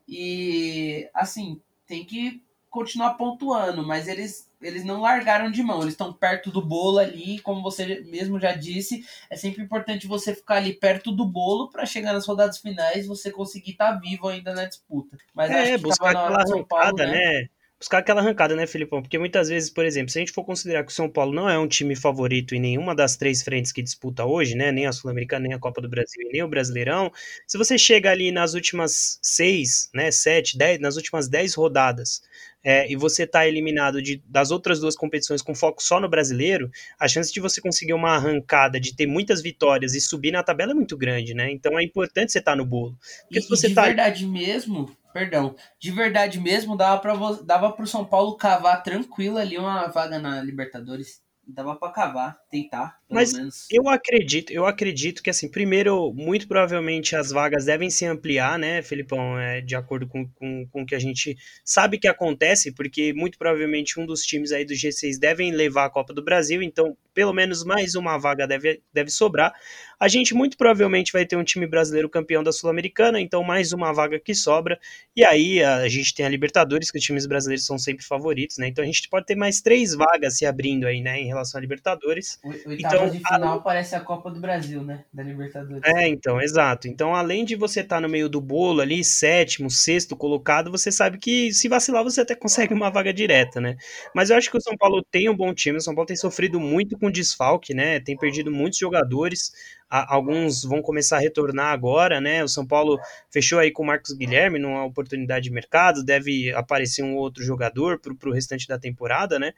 E assim, tem que continuar pontuando, mas eles eles não largaram de mão, eles estão perto do bolo ali, como você mesmo já disse, é sempre importante você ficar ali perto do bolo para chegar nas rodadas finais você conseguir estar tá vivo ainda na disputa. Mas é, buscar aquela arrancada, Paulo, né? né? buscar aquela arrancada, né, Filipão? Porque muitas vezes, por exemplo, se a gente for considerar que o São Paulo não é um time favorito em nenhuma das três frentes que disputa hoje, né, nem a Sul-Americana, nem a Copa do Brasil e nem o Brasileirão, se você chega ali nas últimas seis, né, sete, dez, nas últimas dez rodadas, é, e você tá eliminado de, das outras duas competições com foco só no brasileiro, a chance de você conseguir uma arrancada, de ter muitas vitórias e subir na tabela é muito grande, né? Então é importante você estar tá no bolo. Porque e, se você de tá... verdade mesmo, perdão, de verdade mesmo, dava para dava pro São Paulo cavar tranquilo ali uma vaga na Libertadores. Dava para cavar, tentar, pelo Mas menos. eu acredito, eu acredito que assim, primeiro, muito provavelmente as vagas devem se ampliar, né, Felipão, é, de acordo com, com, com o que a gente sabe que acontece, porque muito provavelmente um dos times aí do G6 devem levar a Copa do Brasil, então pelo menos mais uma vaga deve, deve sobrar. A gente muito provavelmente vai ter um time brasileiro campeão da Sul-Americana, então mais uma vaga que sobra. E aí a gente tem a Libertadores, que os times brasileiros são sempre favoritos, né? Então a gente pode ter mais três vagas se abrindo aí, né, em relação à Libertadores. O, então, de final a... parece a Copa do Brasil, né, da Libertadores. É, então, exato. Então, além de você estar tá no meio do bolo ali, sétimo, sexto colocado, você sabe que se vacilar você até consegue uma vaga direta, né? Mas eu acho que o São Paulo tem um bom time, o São Paulo tem sofrido muito com desfalque, né? Tem perdido muitos jogadores alguns vão começar a retornar agora, né? O São Paulo fechou aí com o Marcos Guilherme numa oportunidade de mercado, deve aparecer um outro jogador para o restante da temporada, né?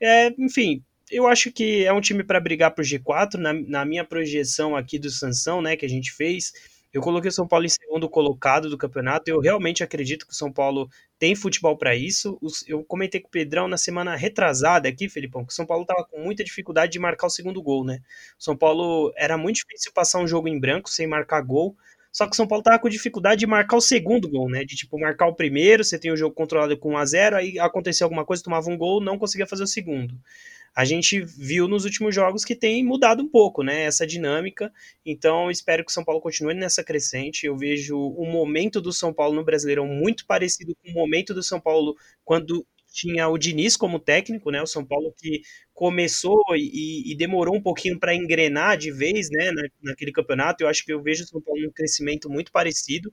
É, enfim, eu acho que é um time para brigar por G4, na, na minha projeção aqui do Sansão, né, que a gente fez. Eu coloquei o São Paulo em segundo colocado do campeonato. Eu realmente acredito que o São Paulo tem futebol para isso. Eu comentei com o Pedrão na semana retrasada aqui, Felipão, que o São Paulo estava com muita dificuldade de marcar o segundo gol, né? O São Paulo era muito difícil passar um jogo em branco sem marcar gol. Só que o São Paulo tava com dificuldade de marcar o segundo gol, né? De tipo marcar o primeiro, você tem o jogo controlado com 1 a 0, aí aconteceu alguma coisa, tomava um gol, não conseguia fazer o segundo a gente viu nos últimos jogos que tem mudado um pouco, né, essa dinâmica. Então, espero que o São Paulo continue nessa crescente. Eu vejo o momento do São Paulo no Brasileirão muito parecido com o momento do São Paulo quando tinha o Diniz como técnico, né? O São Paulo que começou e, e demorou um pouquinho para engrenar de vez, né, na, naquele campeonato. Eu acho que eu vejo o São Paulo num crescimento muito parecido.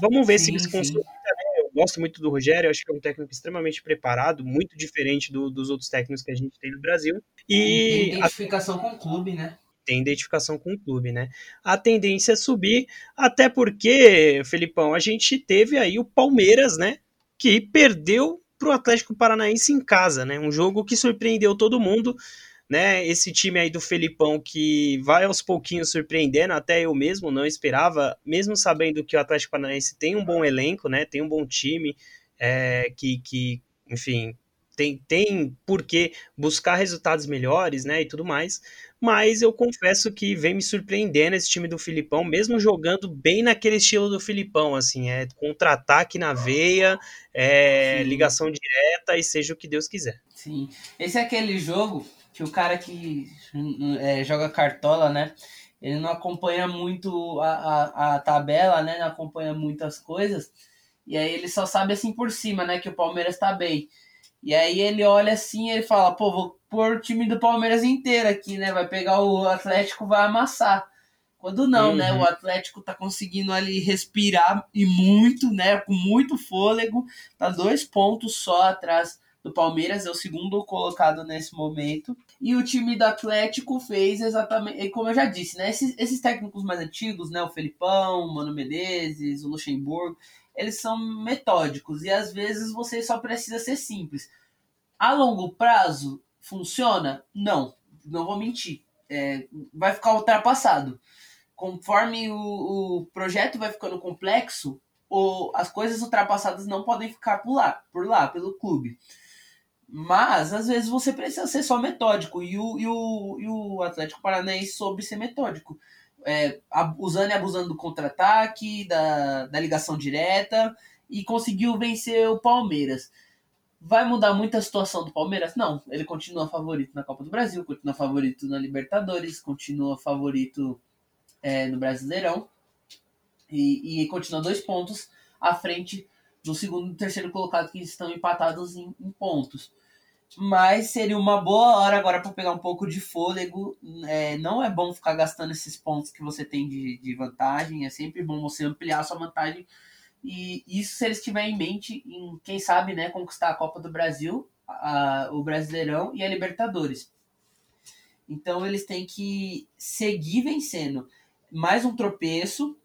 Vamos ver sim, se eles conseguem gosto muito do Rogério, acho que é um técnico extremamente preparado, muito diferente do, dos outros técnicos que a gente tem no Brasil. E tem identificação a... com o clube, né? Tem identificação com o clube, né? A tendência é subir, até porque, Felipão, a gente teve aí o Palmeiras, né? Que perdeu para o Atlético Paranaense em casa, né? Um jogo que surpreendeu todo mundo né? Esse time aí do Felipão que vai aos pouquinhos surpreendendo, até eu mesmo não esperava, mesmo sabendo que o Atlético Paranaense tem um bom elenco, né? Tem um bom time, é, que, que, enfim, tem, tem por que buscar resultados melhores, né? E tudo mais. Mas eu confesso que vem me surpreendendo esse time do Filipão, mesmo jogando bem naquele estilo do Filipão, assim, é contra-ataque na veia, é, ligação direta e seja o que Deus quiser. Sim, esse é aquele jogo que o cara que é, joga cartola, né? Ele não acompanha muito a, a, a, tabela, né? Não acompanha muitas coisas. E aí ele só sabe assim por cima, né? Que o Palmeiras tá bem. E aí ele olha assim e ele fala, pô, vou pôr o time do Palmeiras inteiro aqui, né? Vai pegar o Atlético, vai amassar. Quando não, né? uhum. né? O Atlético tá conseguindo ali respirar e muito, né? Com muito fôlego. Tá dois pontos só atrás do Palmeiras, é o segundo colocado nesse momento. E o time do Atlético fez exatamente, como eu já disse, né? Esses, esses técnicos mais antigos, né? O Felipão, o Mano Menezes, o Luxemburgo, eles são metódicos e às vezes você só precisa ser simples. A longo prazo, funciona? Não, não vou mentir. É, vai ficar ultrapassado. Conforme o, o projeto vai ficando complexo, ou as coisas ultrapassadas não podem ficar por lá, por lá, pelo clube. Mas, às vezes, você precisa ser só metódico. E o, e o, e o Atlético Paranaense soube ser metódico. É, usando e abusando do contra-ataque, da, da ligação direta, e conseguiu vencer o Palmeiras. Vai mudar muito a situação do Palmeiras? Não. Ele continua favorito na Copa do Brasil, continua favorito na Libertadores, continua favorito é, no Brasileirão. E, e continua dois pontos à frente do segundo e terceiro colocado que estão empatados em, em pontos. Mas seria uma boa hora agora para pegar um pouco de fôlego. É, não é bom ficar gastando esses pontos que você tem de, de vantagem. É sempre bom você ampliar sua vantagem. E isso se eles tiverem em mente em, quem sabe, né, conquistar a Copa do Brasil, a, o Brasileirão e a Libertadores. Então eles têm que seguir vencendo. Mais um tropeço,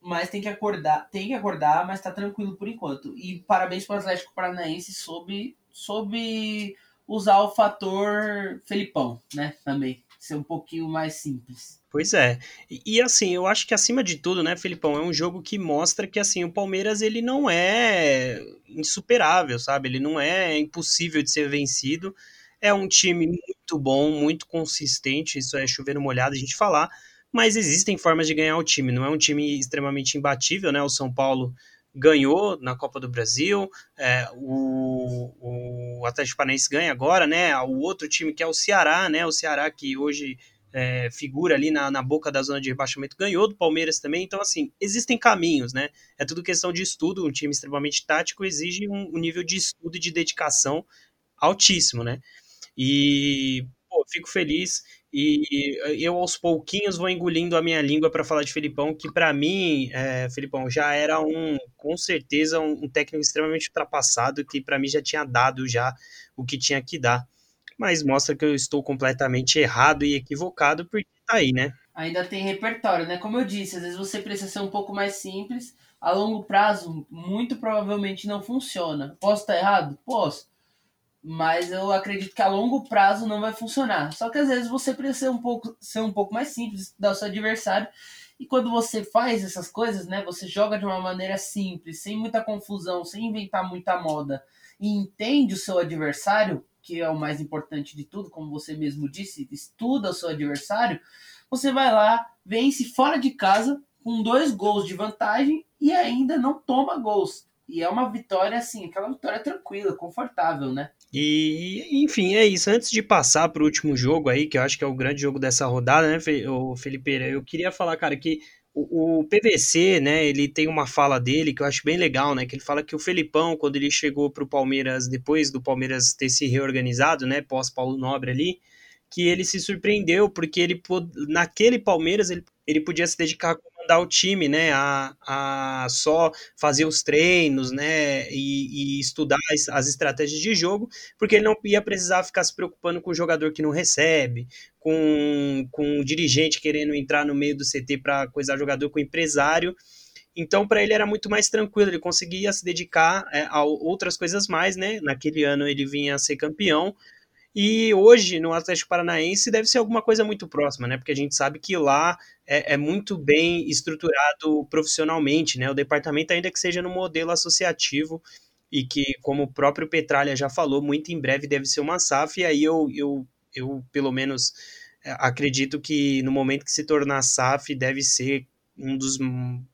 mas tem que acordar, tem que acordar, mas tá tranquilo por enquanto. E parabéns para o Atlético Paranaense sobre, sobre usar o fator Felipão, né? Também. Ser um pouquinho mais simples. Pois é. E, e, assim, eu acho que acima de tudo, né, Felipão, é um jogo que mostra que assim, o Palmeiras ele não é insuperável, sabe? Ele não é impossível de ser vencido. É um time muito bom, muito consistente, isso é chover no molhado a gente falar, mas existem formas de ganhar o time, não é um time extremamente imbatível, né? O São Paulo ganhou na Copa do Brasil, é, o, o Atlético Paranaense ganha agora, né? O outro time que é o Ceará, né? O Ceará que hoje é, figura ali na, na boca da zona de rebaixamento ganhou do Palmeiras também. Então, assim, existem caminhos, né? É tudo questão de estudo. Um time extremamente tático exige um, um nível de estudo e de dedicação altíssimo, né? E pô, fico feliz e eu aos pouquinhos vou engolindo a minha língua para falar de Felipão, que para mim, é, Felipão já era um, com certeza, um, um técnico extremamente ultrapassado, que para mim já tinha dado já o que tinha que dar. Mas mostra que eu estou completamente errado e equivocado, porque tá aí, né? Ainda tem repertório, né? Como eu disse, às vezes você precisa ser um pouco mais simples. A longo prazo, muito provavelmente não funciona. Posso estar errado? Posso mas eu acredito que a longo prazo não vai funcionar. Só que às vezes você precisa ser um pouco, ser um pouco mais simples do seu adversário. E quando você faz essas coisas, né, você joga de uma maneira simples, sem muita confusão, sem inventar muita moda, e entende o seu adversário, que é o mais importante de tudo, como você mesmo disse, estuda o seu adversário, você vai lá, vence fora de casa com dois gols de vantagem e ainda não toma gols. E é uma vitória assim, aquela vitória tranquila, confortável, né? E, enfim, é isso. Antes de passar para o último jogo aí, que eu acho que é o grande jogo dessa rodada, né, Felipe? Eu queria falar, cara, que o, o, PVC, né, ele tem uma fala dele que eu acho bem legal, né, que ele fala que o Felipão, quando ele chegou para o Palmeiras, depois do Palmeiras ter se reorganizado, né, pós Paulo Nobre ali, que ele se surpreendeu, porque ele, naquele Palmeiras, ele, ele podia se dedicar comandar o time, né, a, a só fazer os treinos, né, e, e estudar as, as, estratégias de jogo, porque ele não ia precisar ficar se preocupando com o jogador que não recebe, com, com o dirigente querendo entrar no meio do CT para coisar jogador com o empresário. Então, para ele era muito mais tranquilo, ele conseguia se dedicar é, a outras coisas mais, né? Naquele ano ele vinha a ser campeão, e hoje, no Atlético Paranaense, deve ser alguma coisa muito próxima, né? Porque a gente sabe que lá é, é, muito bem estruturado profissionalmente, né? O departamento, ainda que seja no modelo associativo, e que, como o próprio Petralha já falou, muito em breve deve ser uma SAF, e aí eu, eu, eu pelo menos, é, acredito que no momento que se tornar SAF, deve ser um dos, um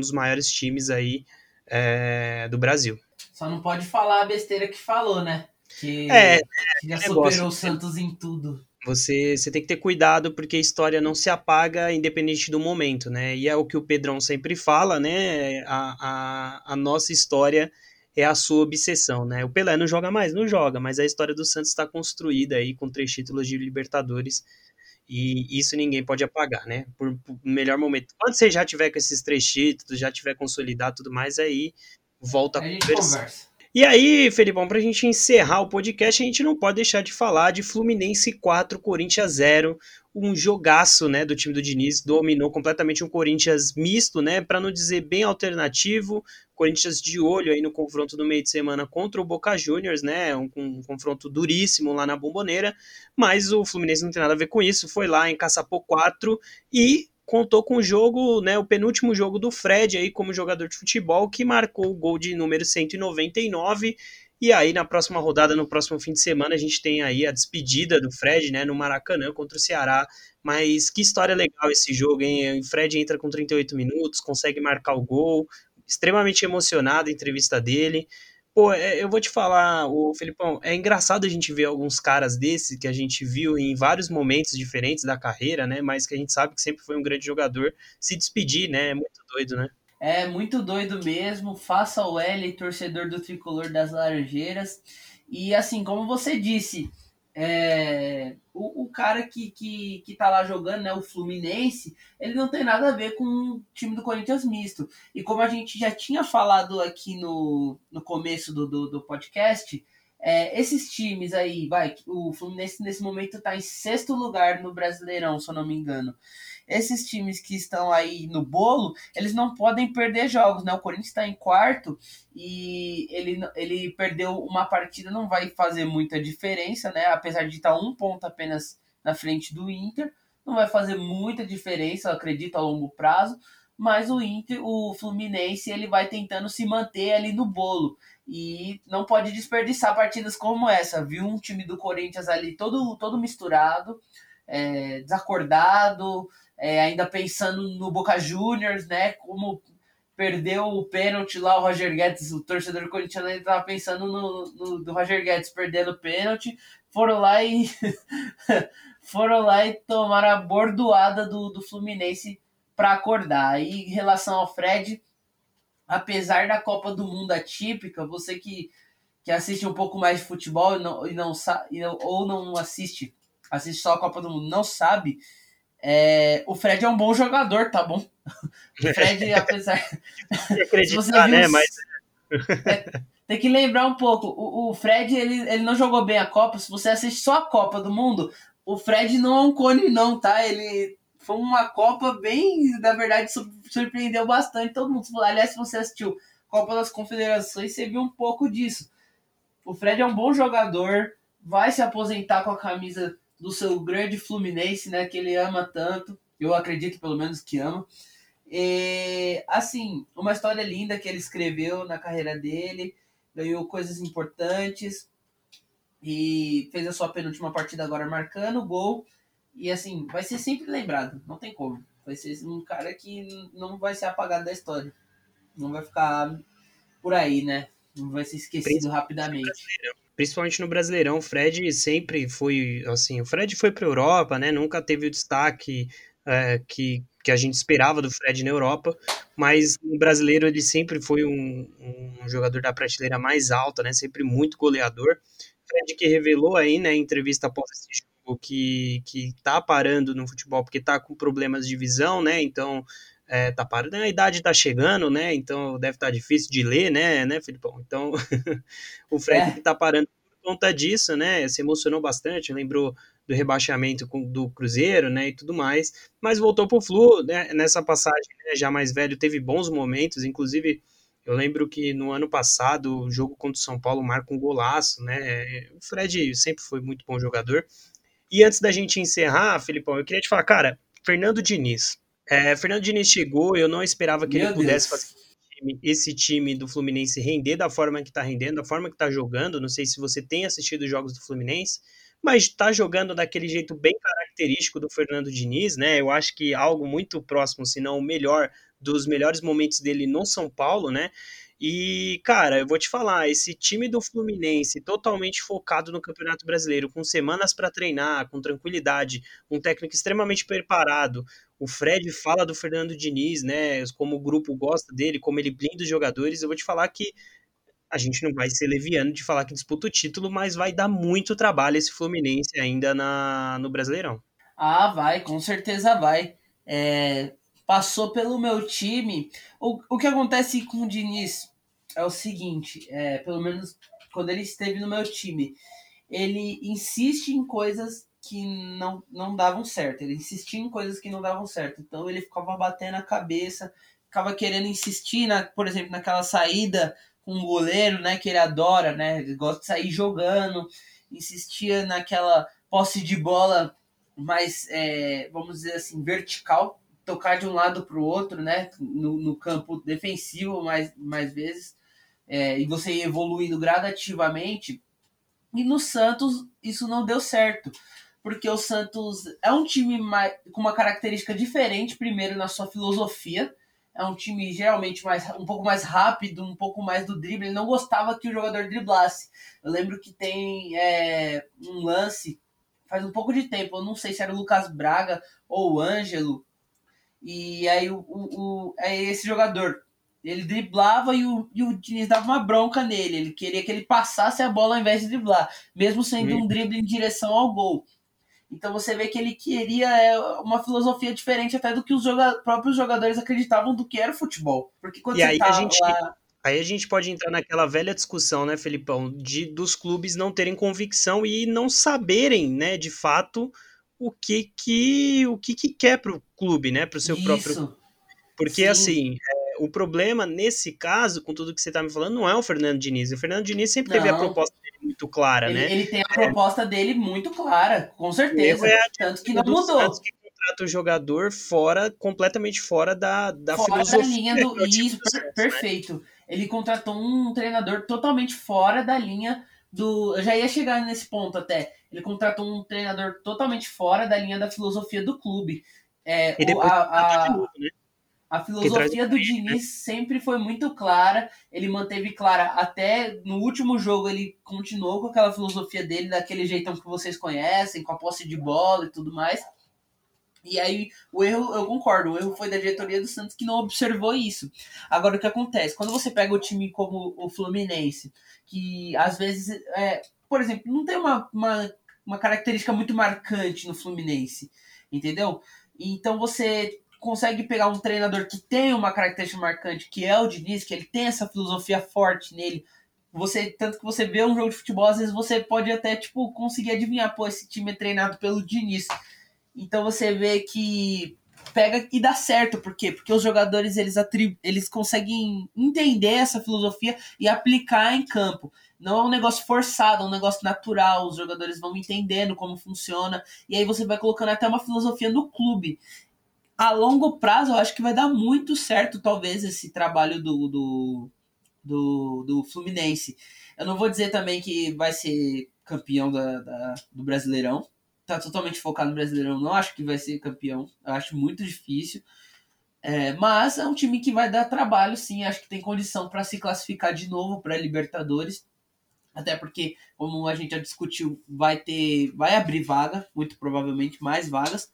dos maiores times aí é, do Brasil. Só não pode falar a besteira que falou, né? Que, é, que já superou negócio, o Santos em tudo. Você, você tem que ter cuidado porque a história não se apaga independente do momento, né? E é o que o Pedrão sempre fala, né? A, a, a nossa história é a sua obsessão, né? O Pelé não joga mais, não joga, mas a história do Santos está construída aí com três títulos de Libertadores e isso ninguém pode apagar, né? Por, por melhor momento. Quando você já tiver com esses três títulos, já tiver consolidado tudo mais, aí volta a, a conversa. E aí, Felipão, para a gente encerrar o podcast, a gente não pode deixar de falar de Fluminense 4, Corinthians 0, um jogaço, né, do time do Diniz, dominou completamente um Corinthians misto, né, para não dizer bem alternativo, Corinthians de olho aí no confronto do meio de semana contra o Boca Juniors, né, um, um confronto duríssimo lá na Bomboneira, mas o Fluminense não tem nada a ver com isso, foi lá em Caçapô 4 e contou com o jogo, né, o penúltimo jogo do Fred aí como jogador de futebol, que marcou o gol de número 199. E aí, na próxima rodada, no próximo fim de semana, a gente tem aí a despedida do Fred, né, no Maracanã contra o Ceará. Mas que história legal esse jogo, hein? O Fred entra com 38 minutos, consegue marcar o gol, extremamente emocionado a entrevista dele. Pô, é, eu vou te falar, o Felipão, é engraçado a gente ver alguns caras desses que a gente viu em vários momentos diferentes da carreira, né? Mas que a gente sabe que sempre foi um grande jogador, se despedir, né? É muito doido, né? É muito doido mesmo. Faça o L, torcedor do tricolor das Laranjeiras. E assim, como você disse, é, o, o, cara que, que, que tá lá jogando, né, o Fluminense, ele não tem nada a ver com o time do Corinthians misto. E como a gente já tinha falado aqui no, no começo do, do, do podcast, é, esses times aí, vai, o Fluminense nesse momento tá em sexto lugar no Brasileirão, se eu não me engano esses times que estão aí no bolo, eles não podem perder jogos, né? O Corinthians está em quarto e ele, ele perdeu uma partida, não vai fazer muita diferença, né? Apesar de estar um ponto apenas na frente do Inter, não vai fazer muita diferença, acredito, a longo prazo. Mas o Inter, o Fluminense, ele vai tentando se manter ali no bolo e não pode desperdiçar partidas como essa. Viu um time do Corinthians ali todo, todo misturado, é, desacordado, é, ainda pensando no Boca Juniors, né? Como perdeu o pênalti lá, o Roger Guedes, o torcedor corintiano ainda estava pensando no, no, do Roger Guedes perdendo o pênalti, foram lá e *laughs* foram lá e tomaram a bordoada do, do Fluminense para acordar. E em relação ao Fred, apesar da Copa do Mundo atípica, você que, que assiste um pouco mais de futebol e não, e não, e não ou não assiste, assiste só a Copa do Mundo, não sabe é, o Fred é um bom jogador, tá bom? O Fred, *laughs* apesar. acreditar, né? Mas. É, tem que lembrar um pouco. O, o Fred, ele, ele não jogou bem a Copa. Se você assiste só a Copa do Mundo, o Fred não é um cone, não, tá? Ele foi uma Copa bem, na verdade, surpreendeu bastante todo mundo. Aliás, se você assistiu Copa das Confederações, você viu um pouco disso. O Fred é um bom jogador, vai se aposentar com a camisa do seu grande Fluminense, né, que ele ama tanto, eu acredito pelo menos que ama. E, assim, uma história linda que ele escreveu na carreira dele, ganhou coisas importantes e fez a sua penúltima partida agora marcando gol. E assim, vai ser sempre lembrado, não tem como. Vai ser um cara que não vai ser apagado da história. Não vai ficar por aí, né? Não vai ser esquecido rapidamente principalmente no Brasileirão, o Fred sempre foi, assim, o Fred foi para a Europa, né, nunca teve o destaque é, que, que a gente esperava do Fred na Europa, mas no Brasileiro ele sempre foi um, um jogador da prateleira mais alta, né, sempre muito goleador. Fred que revelou aí, né, em entrevista após esse jogo, que, que tá parando no futebol porque tá com problemas de visão, né, então é, tá parando, a idade tá chegando, né? Então deve estar tá difícil de ler, né, né, Filipão? Então *laughs* o Fred é. tá parando por conta disso, né? Se emocionou bastante, lembrou do rebaixamento do Cruzeiro, né, e tudo mais, mas voltou pro Flu, né, nessa passagem, né, já mais velho, teve bons momentos, inclusive eu lembro que no ano passado, o jogo contra o São Paulo marca um golaço, né? O Fred sempre foi muito bom jogador. E antes da gente encerrar, Filipão, eu queria te falar, cara, Fernando Diniz, é, Fernando Diniz chegou, eu não esperava que Meu ele pudesse Deus. fazer esse time do Fluminense render da forma que está rendendo, da forma que está jogando. Não sei se você tem assistido os jogos do Fluminense, mas está jogando daquele jeito bem característico do Fernando Diniz, né? Eu acho que algo muito próximo, se não o melhor, dos melhores momentos dele no São Paulo, né? E, cara, eu vou te falar, esse time do Fluminense totalmente focado no Campeonato Brasileiro, com semanas para treinar, com tranquilidade, um técnico extremamente preparado. O Fred fala do Fernando Diniz, né? Como o grupo gosta dele, como ele blinda os jogadores. Eu vou te falar que a gente não vai ser leviano de falar que disputa o título, mas vai dar muito trabalho esse Fluminense ainda na, no Brasileirão. Ah, vai, com certeza vai. É, passou pelo meu time. O, o que acontece com o Diniz é o seguinte, é, pelo menos quando ele esteve no meu time, ele insiste em coisas que não, não davam certo. Ele insistia em coisas que não davam certo. Então ele ficava batendo a cabeça, ficava querendo insistir, na, por exemplo, naquela saída com o goleiro, né, que ele adora, né? Ele gosta de sair jogando, insistia naquela posse de bola mais, é, vamos dizer assim, vertical, tocar de um lado para o outro, né, no, no campo defensivo mais, mais vezes é, e você evoluindo gradativamente. E no Santos isso não deu certo, porque o Santos é um time mais, com uma característica diferente, primeiro na sua filosofia. É um time geralmente mais, um pouco mais rápido, um pouco mais do drible. Ele não gostava que o jogador driblasse. Eu lembro que tem é, um lance, faz um pouco de tempo, eu não sei se era o Lucas Braga ou o Ângelo. E aí o, o, o é esse jogador Ele driblava e o, e o Diniz dava uma bronca nele. Ele queria que ele passasse a bola ao invés de driblar, mesmo sendo um drible em direção ao gol. Então você vê que ele queria é, uma filosofia diferente até do que os joga próprios jogadores acreditavam do que era o futebol. Porque quando e aí tá a gente. Aí a gente pode entrar naquela velha discussão, né, Felipão, de dos clubes não terem convicção e não saberem, né, de fato, o que que o que, que quer pro clube, né, pro seu Isso. próprio. Porque Sim. assim, é, o problema nesse caso, com tudo que você tá me falando, não é o Fernando Diniz. O Fernando Diniz sempre teve a Não. proposta dele muito clara, ele, né? ele tem a proposta dele muito clara, com certeza. É Tanto que não do mudou. Santos que contrata o jogador fora, completamente fora da, da fora da filosofia. linha que do. é Isso, per- né? perfeito. Ele contratou um treinador totalmente fora da linha do. Eu já ia chegar nesse ponto até. Ele contratou um treinador totalmente fora da linha da filosofia do clube. É, E o- depois a, a- de novo, né? A filosofia do Diniz sempre foi muito clara. Ele manteve clara até no último jogo. Ele continuou com aquela filosofia dele, daquele jeitão que vocês conhecem, com a posse de bola e tudo mais. E aí, o erro, eu concordo, o erro foi da diretoria do Santos que não observou isso. Agora, o que acontece? Quando você pega o time como o Fluminense, que às vezes, é, por exemplo, não tem uma, uma, uma característica muito marcante no Fluminense, entendeu? Então você consegue pegar um treinador que tem uma característica marcante, que é o Diniz, que ele tem essa filosofia forte nele. Você, tanto que você vê um jogo de futebol, às vezes você pode até tipo conseguir adivinhar, pô, esse time é treinado pelo Diniz. Então você vê que pega e dá certo, por quê? Porque os jogadores eles, atribu eles conseguem entender essa filosofia e aplicar em campo. Não é um negócio forçado, é um negócio natural. Os jogadores vão entendendo como funciona e aí você vai colocando até uma filosofia no clube. A longo prazo, eu acho que vai dar muito certo, talvez, esse trabalho do, do, do, do Fluminense. Eu não vou dizer também que vai ser campeão da, da- do Brasileirão. Tá totalmente focado no Brasileirão. Não acho que vai ser campeão. Eu acho muito difícil. É, mas é um time que vai dar trabalho, sim. Acho que tem condição para se classificar de novo para Libertadores. Até porque, como a gente já discutiu, vai ter, vai abrir vaga, muito provavelmente mais vagas.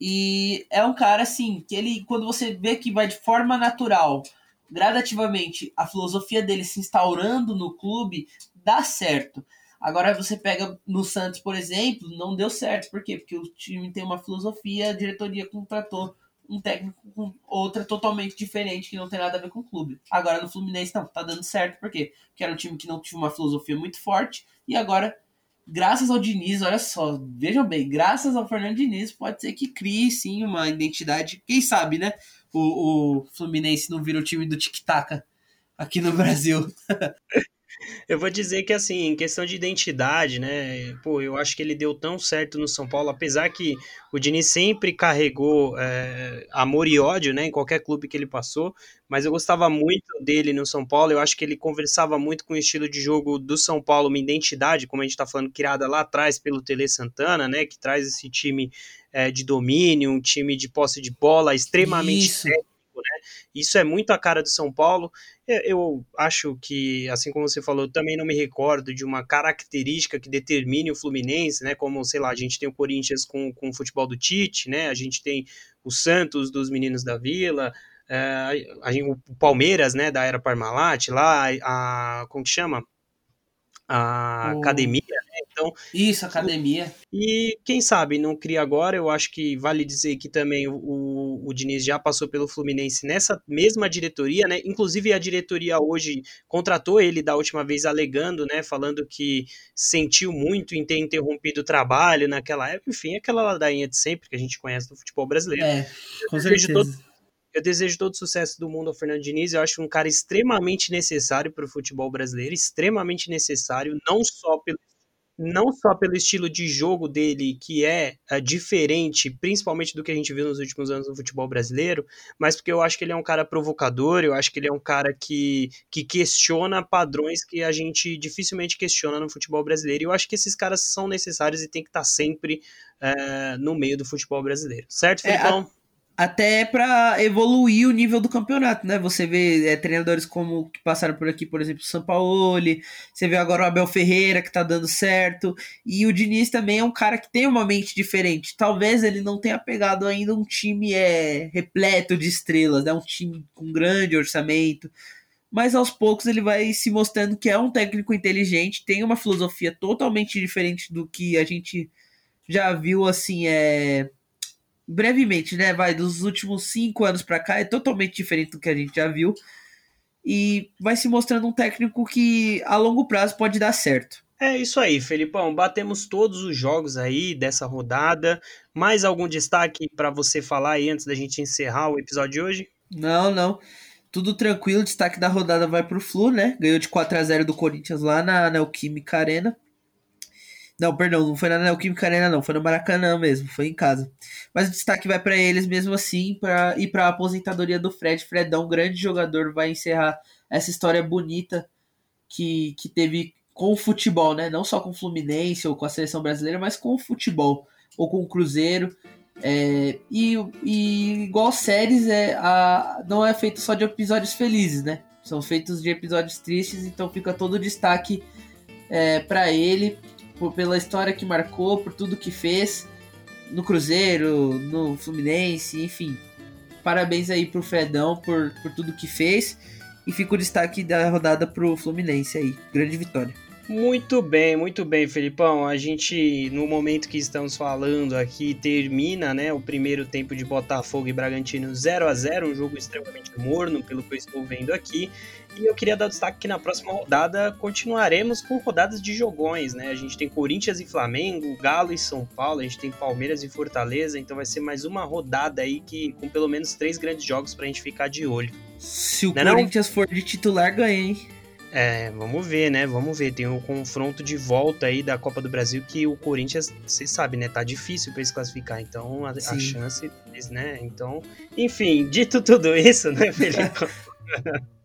E é um cara assim que ele, quando você vê que vai de forma natural, gradativamente, a filosofia dele se instaurando no clube, dá certo. Agora você pega no Santos, por exemplo, não deu certo. Por quê? Porque o time tem uma filosofia, a diretoria contratou um técnico com outra totalmente diferente, que não tem nada a ver com o clube. Agora no Fluminense não, tá dando certo, por quê? Porque era um time que não tinha uma filosofia muito forte, e agora, graças ao Diniz, olha só, vejam bem, graças ao Fernando Diniz, pode ser que crie sim uma identidade, quem sabe, né? O, o Fluminense não vira o time do Tic-Tac aqui no Brasil. *laughs* Eu vou dizer que, assim, em questão de identidade, né? Pô, eu acho que ele deu tão certo no São Paulo, apesar que o Diniz sempre carregou é, amor e ódio, né? Em qualquer clube que ele passou, mas eu gostava muito dele no São Paulo. Eu acho que ele conversava muito com o estilo de jogo do São Paulo, uma identidade, como a gente tá falando, criada lá atrás pelo Tele Santana, né? Que traz esse time é, de domínio, um time de posse de bola extremamente Isso. técnico, né? Isso é muito a cara do São Paulo. Eu, eu acho que, assim como você falou, eu também não me recordo de uma característica que determine o Fluminense, né? Como, sei lá, a gente tem o Corinthians com, com o futebol do Tite, né? A gente tem o Santos dos Meninos da Vila, é, a gente- o Palmeiras, né? Da era Parmalat, lá, a. Como que chama? A O- academia? Então, Isso, academia. e quem sabe não cria agora, eu acho que vale dizer que também o, o, Diniz já passou pelo Fluminense nessa mesma diretoria, né? Inclusive a diretoria hoje contratou ele da última vez alegando, né? Falando que sentiu muito em ter interrompido o trabalho naquela época, enfim, aquela ladainha de sempre que a gente conhece do futebol brasileiro. É, com certeza. Eu desejo todo o sucesso do mundo ao Fernando Diniz. Eu acho um cara extremamente necessário para o futebol brasileiro, extremamente necessário, não só pelo não só pelo estilo de jogo dele, que é, é, diferente, principalmente do que a gente viu nos últimos anos no futebol brasileiro, mas porque eu acho que ele é um cara provocador, eu acho que ele é um cara que, que questiona padrões que a gente dificilmente questiona no futebol brasileiro. E eu acho que esses caras são necessários e tem que estar sempre é, no meio do futebol brasileiro. Certo, É, Felipão? Até para evoluir o nível do campeonato, né? Você vê é, treinadores como que passaram por aqui, por exemplo, o Sampaoli, você vê agora o Abel Ferreira que tá dando certo, e o Diniz também é um cara que tem uma mente diferente. Talvez ele não tenha pegado ainda um time é repleto de estrelas, né? Um time com grande orçamento, mas aos poucos ele vai se mostrando que é um técnico inteligente, tem uma filosofia totalmente diferente do que a gente já viu assim, é brevemente, né? Vai dos últimos cinco anos para cá, é totalmente diferente do que a gente já viu. E vai se mostrando um técnico que a longo prazo pode dar certo. É isso aí, Felipão. Batemos todos os jogos aí dessa rodada. Mais algum destaque para você falar aí antes da gente encerrar o episódio de hoje? Não, não. Tudo tranquilo. Destaque da rodada vai pro Flu, né? Ganhou de 4 a 0 do Corinthians lá na Neoquímica Arena. Não, perdão, não foi na Neoquímica Arena, não. Foi no Maracanã mesmo, foi em casa. Mas o destaque vai para eles mesmo assim pra, e para a aposentadoria do Fred. Fredão, grande jogador, vai encerrar essa história bonita que, que teve com o futebol, né? Não só com o Fluminense ou com a seleção brasileira, mas com o futebol ou com o Cruzeiro. É, e, e igual séries, é, a, não é feito só de episódios felizes, né? São feitos de episódios tristes, então fica todo o destaque é, para ele pela história que marcou, por tudo que fez no Cruzeiro, no Fluminense, enfim. Parabéns aí pro Fredão por, por tudo que fez. E fica o destaque da rodada pro Fluminense aí. Grande vitória. Muito bem, muito bem, Felipão. A gente, no momento que estamos falando aqui, termina né, o primeiro tempo de Botafogo e Bragantino 0 a 0 um jogo extremamente morno, pelo que eu estou vendo aqui. E eu queria dar destaque que na próxima rodada continuaremos com rodadas de jogões, né? A gente tem Corinthians e Flamengo, Galo e São Paulo, a gente tem Palmeiras e Fortaleza, então vai ser mais uma rodada aí que com pelo menos três grandes jogos pra gente ficar de olho. Se o não Corinthians não? for de titular, ganha, hein? É, vamos ver, né? Vamos ver. Tem um confronto de volta aí da Copa do Brasil que o Corinthians, você sabe, né? Tá difícil para eles classificar. Então, a, a chance, né? Então, enfim, *laughs* dito tudo isso, né, Felipe? *laughs*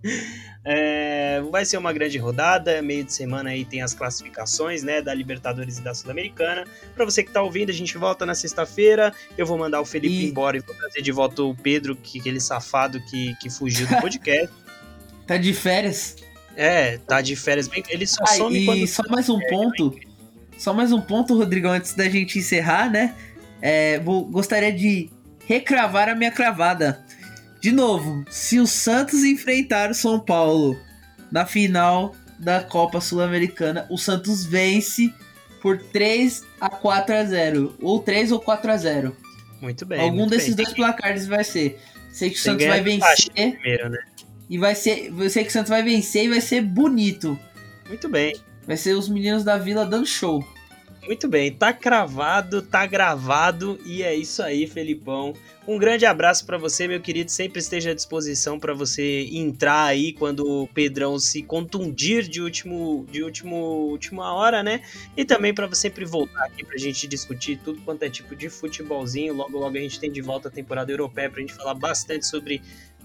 É, vai ser uma grande rodada, meio de semana aí tem as classificações, né, da Libertadores e da Sul-Americana. Para você que tá ouvindo, a gente volta na sexta-feira. Eu vou mandar o Felipe e... embora e vou trazer de volta o Pedro, que aquele safado que, que fugiu do *laughs* podcast. tá de férias? É, tá de férias bem. Ele só ah, some e quando. só mais um ponto. Só mais um ponto, Rodrigão, antes da gente encerrar, né? É, vou, gostaria de recravar a minha cravada. De novo, se o Santos enfrentar o São Paulo na final da Copa Sul-Americana, o Santos vence por 3 a 4 a 0 ou 3 ou 4 a 0. Muito bem. Algum muito desses bem. dois placares vai ser. Sei que o Santos vai vencer. Primeiro, né? E vai ser, eu sei que o Santos vai vencer e vai ser bonito. Muito bem. Vai ser os meninos da Vila dando show. Muito bem, tá cravado, tá gravado e é isso aí, Felipão. Um grande abraço para você, meu querido. Sempre esteja à disposição para você entrar aí quando o Pedrão se contundir de último, de último, última hora, né? E também para você sempre voltar aqui pra gente discutir tudo quanto é tipo de futebolzinho. Logo, logo a gente tem de volta a temporada europeia pra gente falar bastante sobre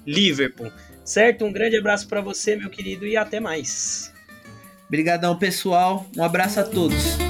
Liverpool. Certo? Um grande abraço para você, meu querido, e até mais. Obrigadão, pessoal. Um abraço a todos.